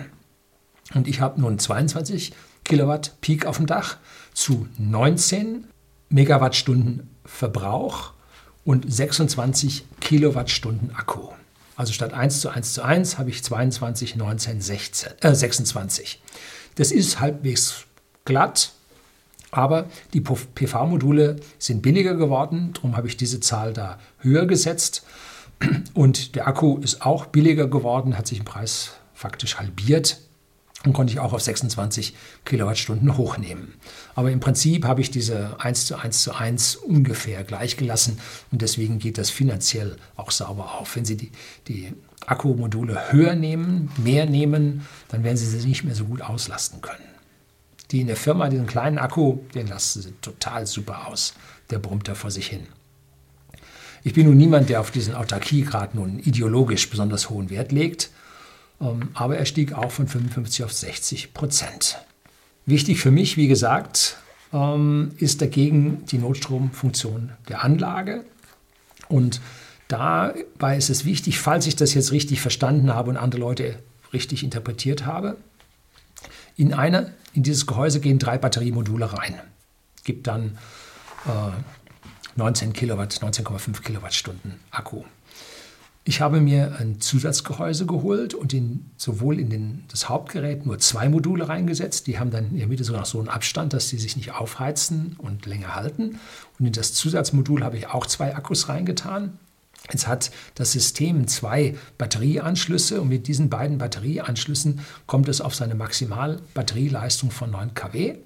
Und ich habe nun 22 Kilowatt Peak auf dem Dach zu 19 Megawattstunden Verbrauch und 26 Kilowattstunden Akku. Also statt 1 zu 1 zu 1 habe ich 22, 19, 16, äh, 26. Das ist halbwegs glatt, aber die PV-Module sind billiger geworden, darum habe ich diese Zahl da höher gesetzt. Und der Akku ist auch billiger geworden, hat sich im Preis faktisch halbiert und konnte ich auch auf 26 Kilowattstunden hochnehmen. Aber im Prinzip habe ich diese 1 zu 1 zu 1 ungefähr gleich gelassen und deswegen geht das finanziell auch sauber auf. Wenn Sie die, die Akkumodule höher nehmen, mehr nehmen, dann werden Sie sie nicht mehr so gut auslasten können. Die in der Firma, diesen kleinen Akku, den lassen Sie total super aus. Der brummt da vor sich hin. Ich bin nun niemand, der auf diesen Autarkiegrad nun ideologisch besonders hohen Wert legt. Ähm, aber er stieg auch von 55 auf 60 Prozent. Wichtig für mich, wie gesagt, ähm, ist dagegen die Notstromfunktion der Anlage. Und dabei ist es wichtig, falls ich das jetzt richtig verstanden habe und andere Leute richtig interpretiert habe, in, eine, in dieses Gehäuse gehen drei Batteriemodule rein. Gibt dann äh, 19 Kilowatt, 19,5 Kilowattstunden Akku. Ich habe mir ein Zusatzgehäuse geholt und in, sowohl in den, das Hauptgerät nur zwei Module reingesetzt. Die haben dann in der Mitte sogar noch so einen Abstand, dass sie sich nicht aufheizen und länger halten. Und in das Zusatzmodul habe ich auch zwei Akkus reingetan. Jetzt hat das System zwei Batterieanschlüsse und mit diesen beiden Batterieanschlüssen kommt es auf seine Maximalbatterieleistung von 9 kW.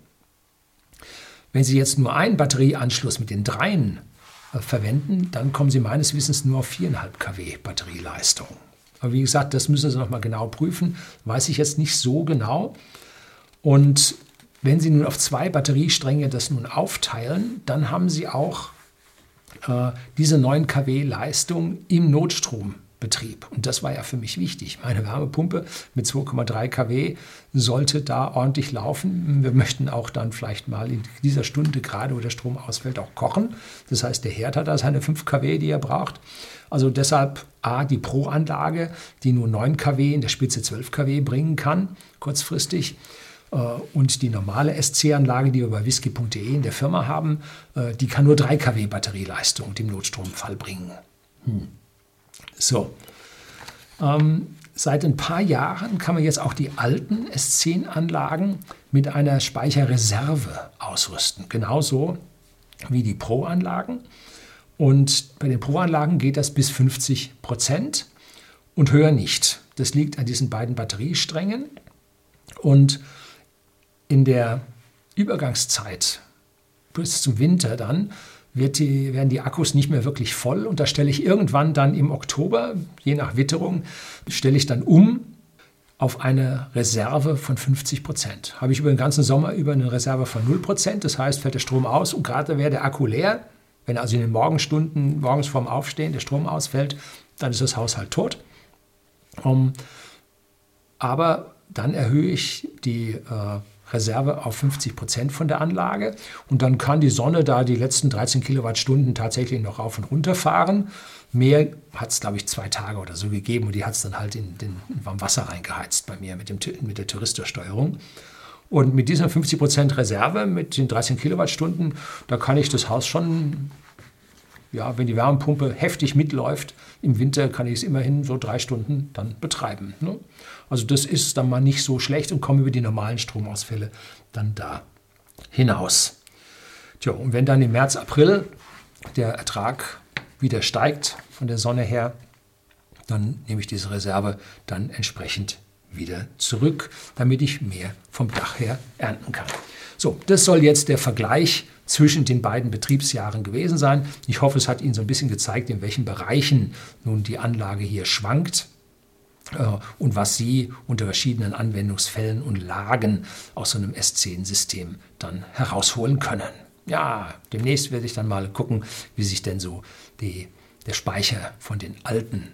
Wenn Sie jetzt nur einen Batterieanschluss mit den dreien verwenden, dann kommen Sie meines Wissens nur auf 4,5 kW Batterieleistung. Aber wie gesagt, das müssen Sie noch mal genau prüfen. Weiß ich jetzt nicht so genau. Und wenn Sie nun auf zwei Batteriestränge das nun aufteilen, dann haben Sie auch äh, diese 9 kW Leistung im Notstrom Betrieb. Und das war ja für mich wichtig. Meine Wärmepumpe mit 2,3 kW sollte da ordentlich laufen. Wir möchten auch dann vielleicht mal in dieser Stunde, gerade wo der Strom ausfällt, auch kochen. Das heißt, der Herd hat da seine 5 kW, die er braucht. Also deshalb A, die Pro-Anlage, die nur 9 kW, in der Spitze 12 kW bringen kann, kurzfristig. Äh, und die normale SC-Anlage, die wir bei whisky.de in der Firma haben, äh, die kann nur 3 kW Batterieleistung im Notstromfall bringen. Hm. So. Ähm, seit ein paar Jahren kann man jetzt auch die alten S10-Anlagen mit einer Speicherreserve ausrüsten. Genauso wie die Pro-Anlagen. Und bei den Pro-Anlagen geht das bis 50 Prozent und höher nicht. Das liegt an diesen beiden Batteriesträngen. Und in der Übergangszeit bis zum Winter dann die, werden die Akkus nicht mehr wirklich voll. Und da stelle ich irgendwann dann im Oktober, je nach Witterung, stelle ich dann um auf eine Reserve von 50 Prozent. Habe ich über den ganzen Sommer über eine Reserve von 0 Prozent. Das heißt, fällt der Strom aus und gerade wäre der Akku leer. Wenn also in den Morgenstunden, morgens vorm Aufstehen der Strom ausfällt, dann ist das Haus halt tot. Um, aber dann erhöhe ich die äh, Reserve auf 50 Prozent von der Anlage. Und dann kann die Sonne da die letzten 13 Kilowattstunden tatsächlich noch rauf und runter fahren. Mehr hat es, glaube ich, zwei Tage oder so gegeben und die hat es dann halt in den warm Wasser reingeheizt bei mir mit, dem, mit der Touristorsteuerung. Und mit dieser 50 Prozent Reserve, mit den 13 Kilowattstunden, da kann ich das Haus schon, ja, wenn die Wärmepumpe heftig mitläuft, im Winter kann ich es immerhin so drei Stunden dann betreiben. Ne? Also das ist dann mal nicht so schlecht und komme über die normalen Stromausfälle dann da hinaus. Tja, und wenn dann im März, April der Ertrag wieder steigt von der Sonne her, dann nehme ich diese Reserve dann entsprechend wieder zurück, damit ich mehr vom Dach her ernten kann. So, das soll jetzt der Vergleich zwischen den beiden Betriebsjahren gewesen sein. Ich hoffe, es hat Ihnen so ein bisschen gezeigt, in welchen Bereichen nun die Anlage hier schwankt. Äh, und was Sie unter verschiedenen Anwendungsfällen und Lagen aus so einem S10-System dann herausholen können. Ja, demnächst werde ich dann mal gucken, wie sich denn so die, der Speicher von den alten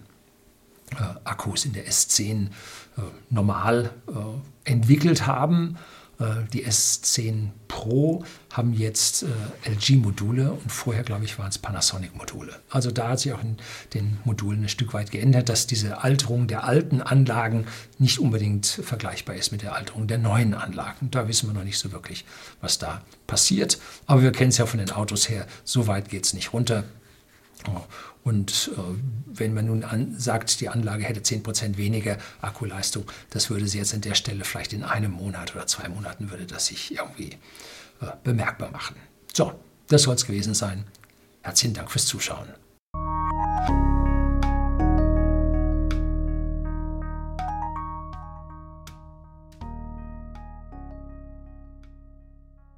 äh, Akkus in der S10 äh, normal äh, entwickelt haben die S10 Pro haben jetzt äh, LG-Module und vorher, glaube ich, waren es Panasonic-Module. Also da hat sich auch in den Modulen ein Stück weit geändert, dass diese Alterung der alten Anlagen nicht unbedingt vergleichbar ist mit der Alterung der neuen Anlagen. Da wissen wir noch nicht so wirklich, was da passiert. Aber wir kennen es ja von den Autos her, so weit geht es nicht runter. Und äh, wenn man nun an, sagt, die Anlage hätte 10% weniger Akkuleistung, das würde sie jetzt an der Stelle vielleicht in einem Monat oder zwei Monaten würde das sich irgendwie äh, bemerkbar machen. So, das soll es gewesen sein. Herzlichen Dank fürs Zuschauen.